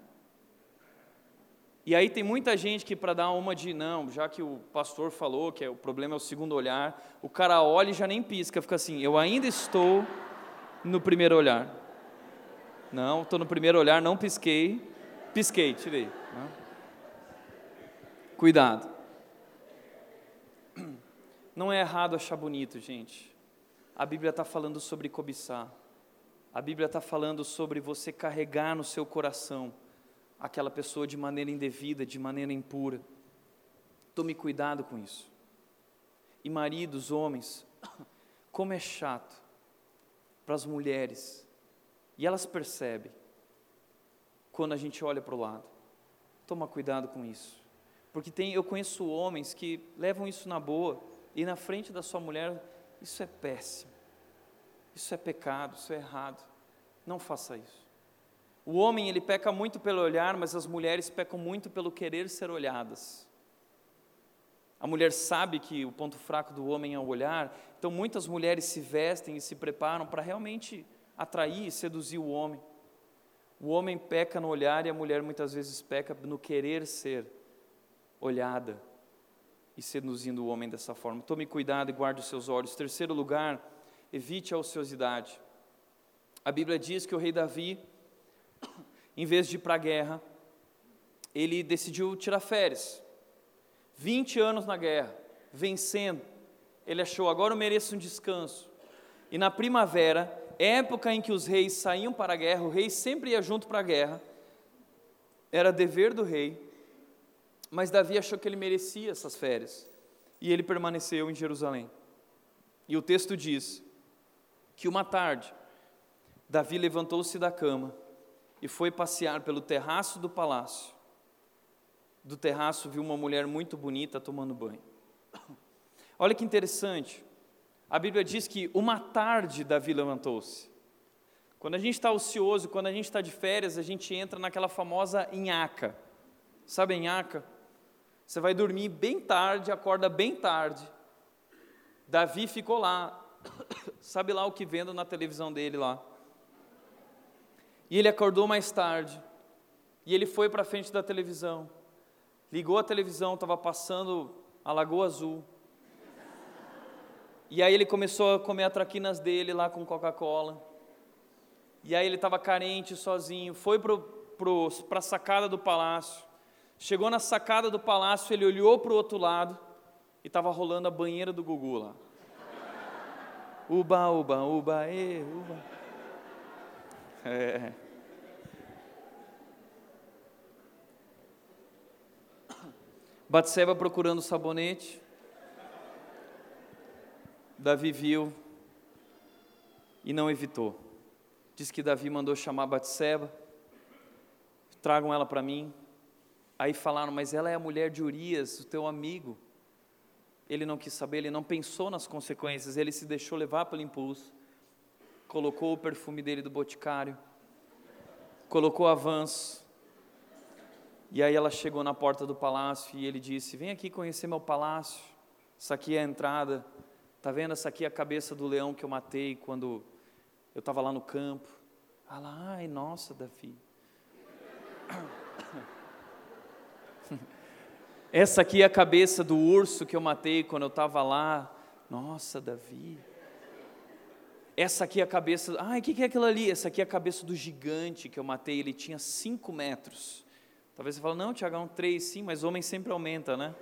E aí tem muita gente que para dar uma de não, já que o pastor falou que é, o problema é o segundo olhar, o cara olha e já nem pisca, fica assim, eu ainda estou no primeiro olhar. Não, estou no primeiro olhar, não pisquei, pisquei, tirei. Né? Cuidado. Não é errado achar bonito, gente. A Bíblia está falando sobre cobiçar. A Bíblia está falando sobre você carregar no seu coração aquela pessoa de maneira indevida, de maneira impura. Tome cuidado com isso. E maridos, homens, como é chato para as mulheres, e elas percebem quando a gente olha para o lado. Toma cuidado com isso. Porque tem, eu conheço homens que levam isso na boa e na frente da sua mulher, isso é péssimo. Isso é pecado, isso é errado. Não faça isso. O homem ele peca muito pelo olhar, mas as mulheres pecam muito pelo querer ser olhadas. A mulher sabe que o ponto fraco do homem é o olhar, então muitas mulheres se vestem e se preparam para realmente atrair e seduzir o homem. O homem peca no olhar e a mulher muitas vezes peca no querer ser olhada e seduzindo o homem dessa forma. Tome cuidado e guarde os seus olhos. Terceiro lugar, evite a ociosidade. A Bíblia diz que o rei Davi em vez de ir para a guerra, ele decidiu tirar férias. 20 anos na guerra, vencendo. Ele achou, agora eu mereço um descanso. E na primavera, época em que os reis saíam para a guerra, o rei sempre ia junto para a guerra, era dever do rei, mas Davi achou que ele merecia essas férias, e ele permaneceu em Jerusalém. E o texto diz que uma tarde, Davi levantou-se da cama e foi passear pelo terraço do palácio. Do terraço viu uma mulher muito bonita tomando banho. Olha que interessante. a Bíblia diz que uma tarde Davi levantou-se. Quando a gente está ocioso, quando a gente está de férias, a gente entra naquela famosa nhaca. Sabe a nhaca? Você vai dormir bem tarde, acorda bem tarde. Davi ficou lá, sabe lá o que vendo na televisão dele lá. E ele acordou mais tarde, e ele foi para frente da televisão, ligou a televisão, estava passando a Lagoa Azul. E aí ele começou a comer a traquinas dele lá com Coca-Cola. E aí ele estava carente, sozinho, foi para a sacada do palácio. Chegou na sacada do palácio, ele olhou para o outro lado e estava rolando a banheira do Gugu lá. Uba, uba, uba, e, uba. É. Batseba procurando sabonete. Davi viu e não evitou. Diz que Davi mandou chamar Batseba, tragam ela para mim. Aí falaram, mas ela é a mulher de Urias, o teu amigo. Ele não quis saber, ele não pensou nas consequências, ele se deixou levar pelo impulso. Colocou o perfume dele do boticário, colocou avanço. E aí ela chegou na porta do palácio e ele disse: Vem aqui conhecer meu palácio. Essa aqui é a entrada. Tá vendo? Essa aqui é a cabeça do leão que eu matei quando eu estava lá no campo. Ela, ai, nossa, Davi. Essa aqui é a cabeça do urso que eu matei quando eu estava lá. Nossa, Davi. Essa aqui é a cabeça. Ai, o que, que é aquilo ali? Essa aqui é a cabeça do gigante que eu matei. Ele tinha cinco metros. Talvez você fale, não, Tiagão, três, sim, mas homem sempre aumenta, né?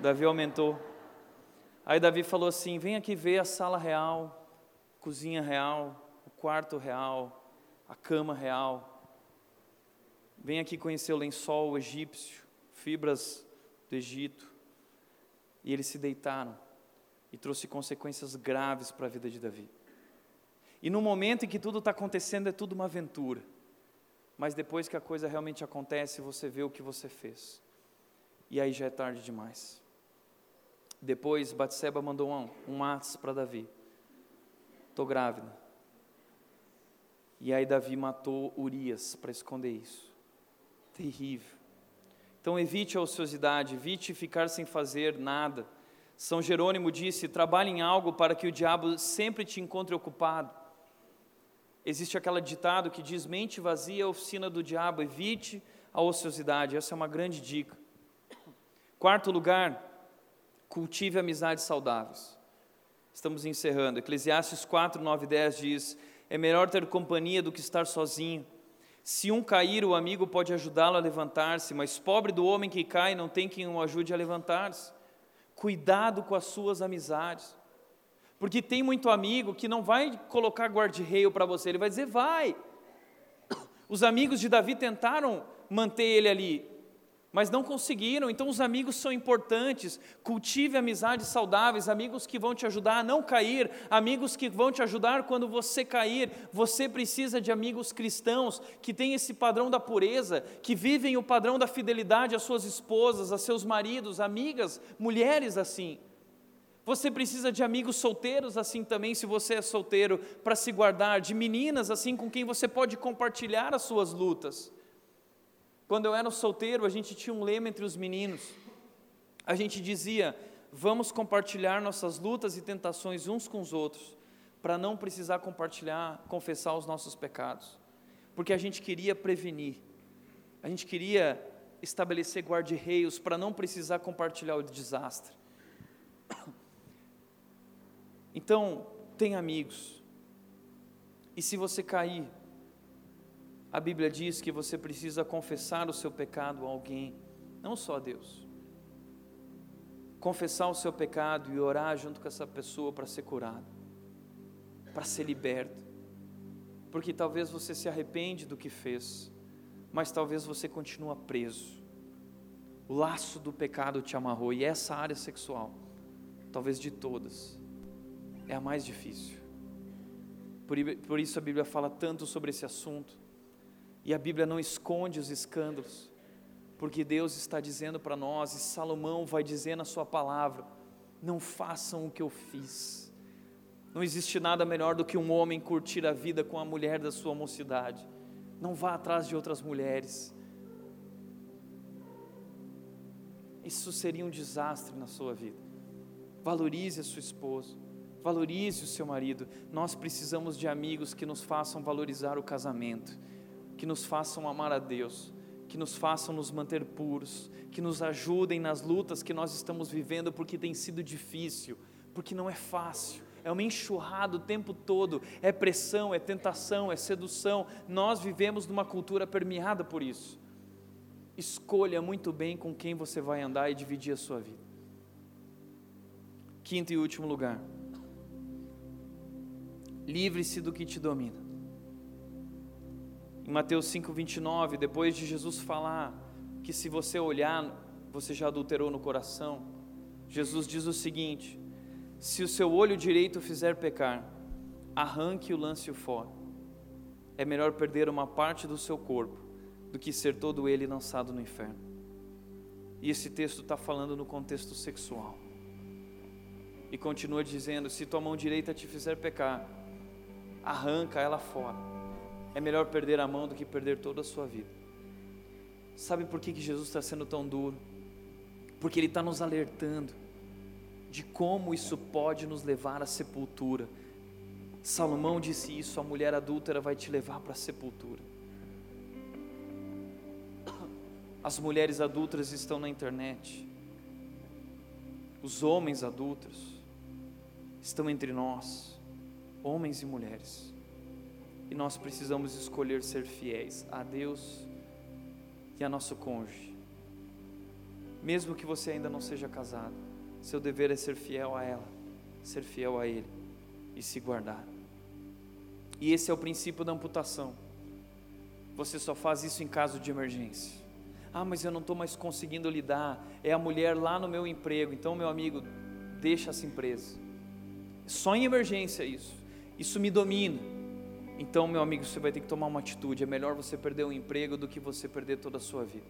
Davi aumentou. Aí Davi falou assim: vem aqui ver a sala real, cozinha real, o quarto real, a cama real. Vem aqui conhecer o lençol egípcio, fibras do Egito. E eles se deitaram e trouxe consequências graves para a vida de Davi. E no momento em que tudo está acontecendo, é tudo uma aventura. Mas depois que a coisa realmente acontece, você vê o que você fez. E aí já é tarde demais. Depois, Batseba mandou um, um ato para Davi. Estou grávida. E aí Davi matou Urias para esconder isso. Terrível. Então evite a ociosidade, evite ficar sem fazer nada. São Jerônimo disse: trabalhe em algo para que o diabo sempre te encontre ocupado. Existe aquele ditado que diz: mente vazia é a oficina do diabo, evite a ociosidade. Essa é uma grande dica. Quarto lugar, cultive amizades saudáveis. Estamos encerrando. Eclesiastes 4, 9 e 10 diz: É melhor ter companhia do que estar sozinho. Se um cair, o amigo pode ajudá-lo a levantar-se, mas pobre do homem que cai, não tem quem o ajude a levantar-se. Cuidado com as suas amizades. Porque tem muito amigo que não vai colocar guarda-reio para você, ele vai dizer, vai. Os amigos de Davi tentaram manter ele ali, mas não conseguiram. Então, os amigos são importantes. Cultive amizades saudáveis, amigos que vão te ajudar a não cair, amigos que vão te ajudar quando você cair. Você precisa de amigos cristãos que têm esse padrão da pureza, que vivem o padrão da fidelidade às suas esposas, a seus maridos, amigas, mulheres assim. Você precisa de amigos solteiros assim também, se você é solteiro, para se guardar, de meninas assim com quem você pode compartilhar as suas lutas. Quando eu era solteiro, a gente tinha um lema entre os meninos. A gente dizia: vamos compartilhar nossas lutas e tentações uns com os outros, para não precisar compartilhar, confessar os nossos pecados. Porque a gente queria prevenir, a gente queria estabelecer guarda-reios para não precisar compartilhar o desastre. Então, tem amigos. E se você cair, a Bíblia diz que você precisa confessar o seu pecado a alguém, não só a Deus. Confessar o seu pecado e orar junto com essa pessoa para ser curado, para ser liberto. Porque talvez você se arrepende do que fez, mas talvez você continua preso. O laço do pecado te amarrou e essa área sexual, talvez de todas, é a mais difícil. Por isso a Bíblia fala tanto sobre esse assunto. E a Bíblia não esconde os escândalos, porque Deus está dizendo para nós, e Salomão vai dizer na sua palavra: não façam o que eu fiz, Não existe nada melhor do que um homem curtir a vida com a mulher da sua mocidade. Não vá atrás de outras mulheres. Isso seria um desastre na sua vida. Valorize a sua esposa, valorize o seu marido. Nós precisamos de amigos que nos façam valorizar o casamento, que nos façam amar a Deus, que nos façam nos manter puros, que nos ajudem nas lutas que nós estamos vivendo, porque tem sido difícil, porque não é fácil é uma enxurrada o tempo todo, é pressão, é tentação, é sedução. Nós vivemos numa cultura permeada por isso. Escolha muito bem com quem você vai andar e dividir a sua vida. Quinto e último lugar. Livre-se do que te domina. Em Mateus 5:29, depois de Jesus falar que se você olhar, você já adulterou no coração, Jesus diz o seguinte: se o seu olho direito fizer pecar, arranque o lance-o fora. É melhor perder uma parte do seu corpo do que ser todo ele lançado no inferno. E esse texto está falando no contexto sexual. E continua dizendo: se tua mão direita te fizer pecar, arranca ela fora. É melhor perder a mão do que perder toda a sua vida. Sabe por que, que Jesus está sendo tão duro? Porque Ele está nos alertando de como isso pode nos levar à sepultura. Salomão disse isso: a mulher adúltera vai te levar para a sepultura. As mulheres adultas estão na internet, os homens adultos estão entre nós, homens e mulheres, e nós precisamos escolher ser fiéis a Deus e a nosso cônjuge, mesmo que você ainda não seja casado seu dever é ser fiel a ela, ser fiel a Ele e se guardar. E esse é o princípio da amputação. Você só faz isso em caso de emergência. Ah, mas eu não estou mais conseguindo lidar. É a mulher lá no meu emprego. Então, meu amigo, deixa essa empresa. Só em emergência isso. Isso me domina. Então, meu amigo, você vai ter que tomar uma atitude. É melhor você perder o emprego do que você perder toda a sua vida.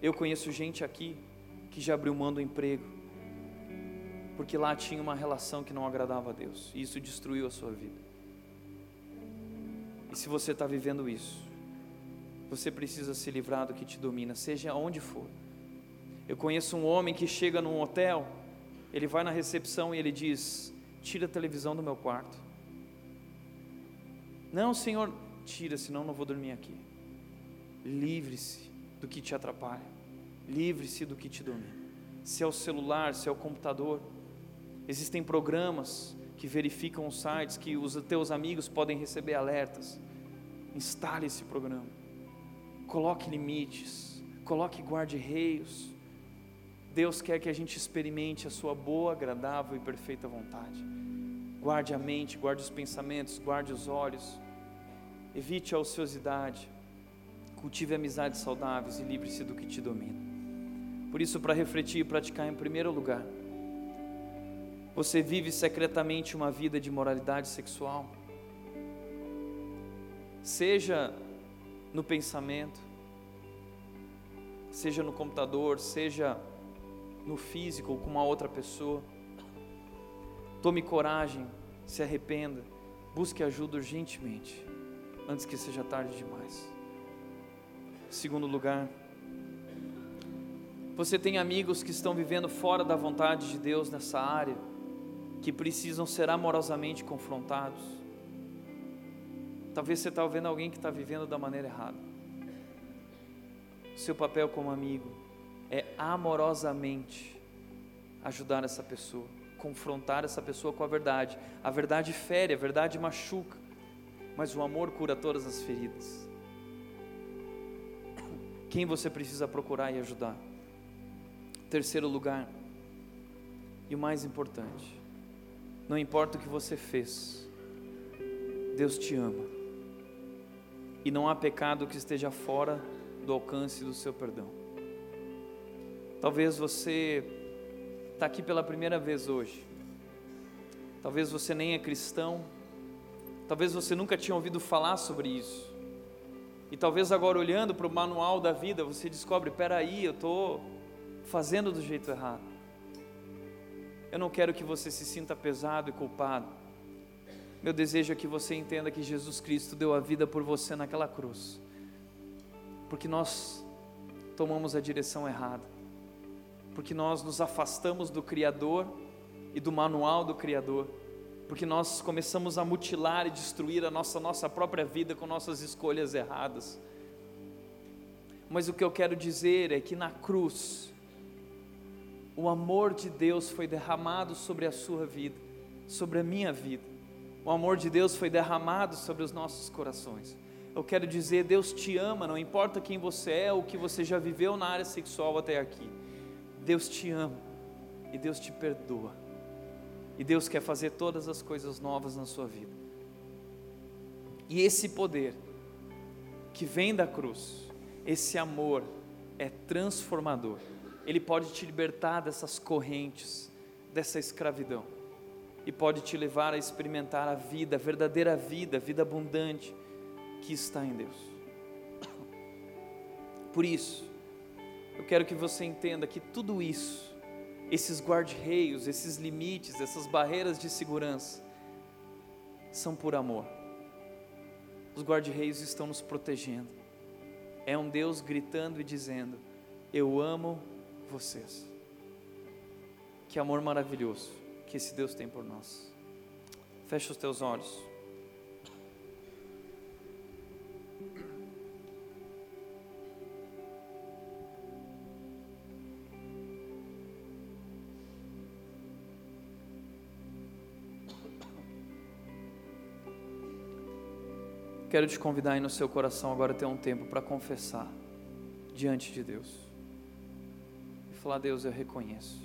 Eu conheço gente aqui que já abriu mão do emprego, porque lá tinha uma relação que não agradava a Deus, e isso destruiu a sua vida. E se você está vivendo isso, você precisa se livrar do que te domina, seja onde for. Eu conheço um homem que chega num hotel, ele vai na recepção e ele diz: Tira a televisão do meu quarto. Não, senhor, tira, senão não vou dormir aqui. Livre-se do que te atrapalha. Livre-se do que te domina. Se é o celular, se é o computador. Existem programas que verificam os sites que os teus amigos podem receber alertas. Instale esse programa. Coloque limites. Coloque guarde-reios. Deus quer que a gente experimente a sua boa, agradável e perfeita vontade. Guarde a mente, guarde os pensamentos, guarde os olhos. Evite a ociosidade. Cultive amizades saudáveis e livre-se do que te domina. Por isso, para refletir e praticar em primeiro lugar, você vive secretamente uma vida de moralidade sexual? Seja no pensamento, seja no computador, seja no físico ou com uma outra pessoa. Tome coragem, se arrependa, busque ajuda urgentemente, antes que seja tarde demais. Segundo lugar, você tem amigos que estão vivendo fora da vontade de Deus nessa área, que precisam ser amorosamente confrontados. Talvez você está vendo alguém que está vivendo da maneira errada. Seu papel como amigo é amorosamente ajudar essa pessoa, confrontar essa pessoa com a verdade. A verdade fere, a verdade machuca, mas o amor cura todas as feridas. Quem você precisa procurar e ajudar? Terceiro lugar, e o mais importante, não importa o que você fez, Deus te ama, e não há pecado que esteja fora do alcance do seu perdão. Talvez você está aqui pela primeira vez hoje, talvez você nem é cristão, talvez você nunca tinha ouvido falar sobre isso, e talvez agora olhando para o manual da vida você descobre: peraí, eu estou fazendo do jeito errado. Eu não quero que você se sinta pesado e culpado. Meu desejo é que você entenda que Jesus Cristo deu a vida por você naquela cruz, porque nós tomamos a direção errada, porque nós nos afastamos do Criador e do manual do Criador, porque nós começamos a mutilar e destruir a nossa, nossa própria vida com nossas escolhas erradas. Mas o que eu quero dizer é que na cruz, o amor de Deus foi derramado sobre a sua vida, sobre a minha vida. O amor de Deus foi derramado sobre os nossos corações. Eu quero dizer, Deus te ama, não importa quem você é ou o que você já viveu na área sexual até aqui. Deus te ama e Deus te perdoa. E Deus quer fazer todas as coisas novas na sua vida. E esse poder que vem da cruz, esse amor é transformador ele pode te libertar dessas correntes, dessa escravidão, e pode te levar a experimentar a vida, a verdadeira vida, a vida abundante que está em Deus. Por isso, eu quero que você entenda que tudo isso, esses guarda-reios, esses limites, essas barreiras de segurança, são por amor. Os guarda-reios estão nos protegendo. É um Deus gritando e dizendo: Eu amo vocês. Que amor maravilhoso que esse Deus tem por nós. Fecha os teus olhos. Quero te convidar aí no seu coração agora ter um tempo para confessar diante de Deus falar: Deus, eu reconheço,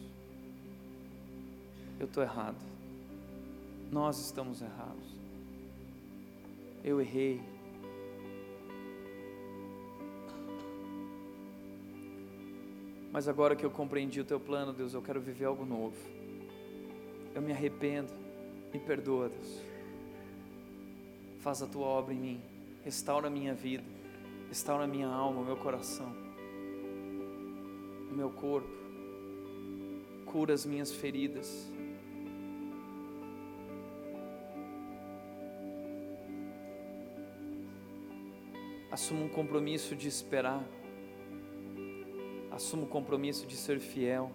eu estou errado, nós estamos errados, eu errei. Mas agora que eu compreendi o teu plano, Deus, eu quero viver algo novo. Eu me arrependo, me perdoa, Deus. Faz a tua obra em mim, restaura a minha vida, restaura a minha alma, o meu coração. O meu corpo, cura as minhas feridas. Assumo um compromisso de esperar, assumo o compromisso de ser fiel.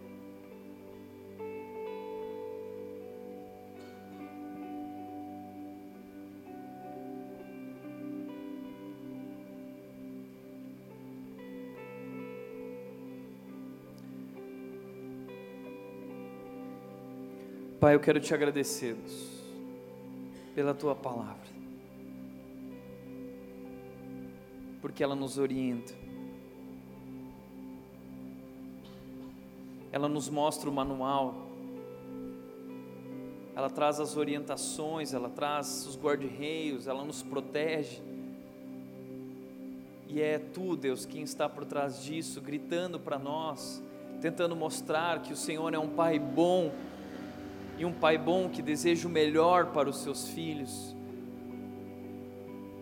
Pai, eu quero te agradecer Deus, pela tua palavra, porque ela nos orienta, ela nos mostra o manual, ela traz as orientações, ela traz os guarda-reios, ela nos protege. E é tu, Deus, quem está por trás disso, gritando para nós, tentando mostrar que o Senhor é um Pai bom, e um pai bom que deseja o melhor para os seus filhos.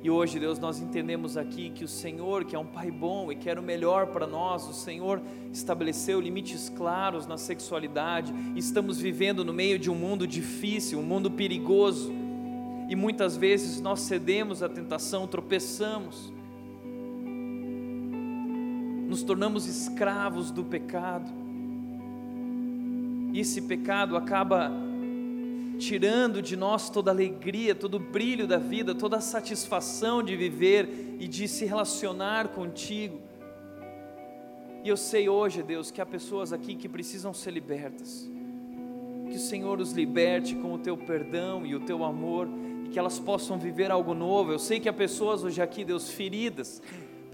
E hoje, Deus, nós entendemos aqui que o Senhor, que é um pai bom e quer o melhor para nós, o Senhor estabeleceu limites claros na sexualidade. Estamos vivendo no meio de um mundo difícil, um mundo perigoso. E muitas vezes nós cedemos à tentação, tropeçamos, nos tornamos escravos do pecado. E esse pecado acaba tirando de nós toda alegria, todo o brilho da vida, toda a satisfação de viver e de se relacionar contigo. E eu sei hoje, Deus, que há pessoas aqui que precisam ser libertas. Que o Senhor os liberte com o teu perdão e o teu amor e que elas possam viver algo novo. Eu sei que há pessoas hoje aqui, Deus, feridas,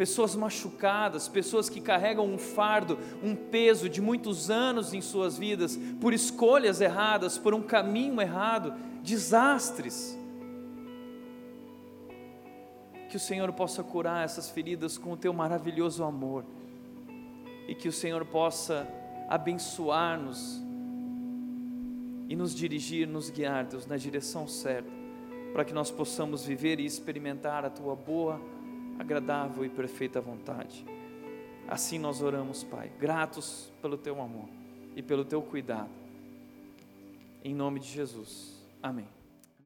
pessoas machucadas, pessoas que carregam um fardo, um peso de muitos anos em suas vidas, por escolhas erradas, por um caminho errado, desastres. Que o Senhor possa curar essas feridas com o teu maravilhoso amor, e que o Senhor possa abençoar-nos e nos dirigir, nos guiar, Deus, na direção certa, para que nós possamos viver e experimentar a tua boa agradável e perfeita vontade. Assim nós oramos, Pai, gratos pelo teu amor e pelo teu cuidado. em nome de Jesus. Amém.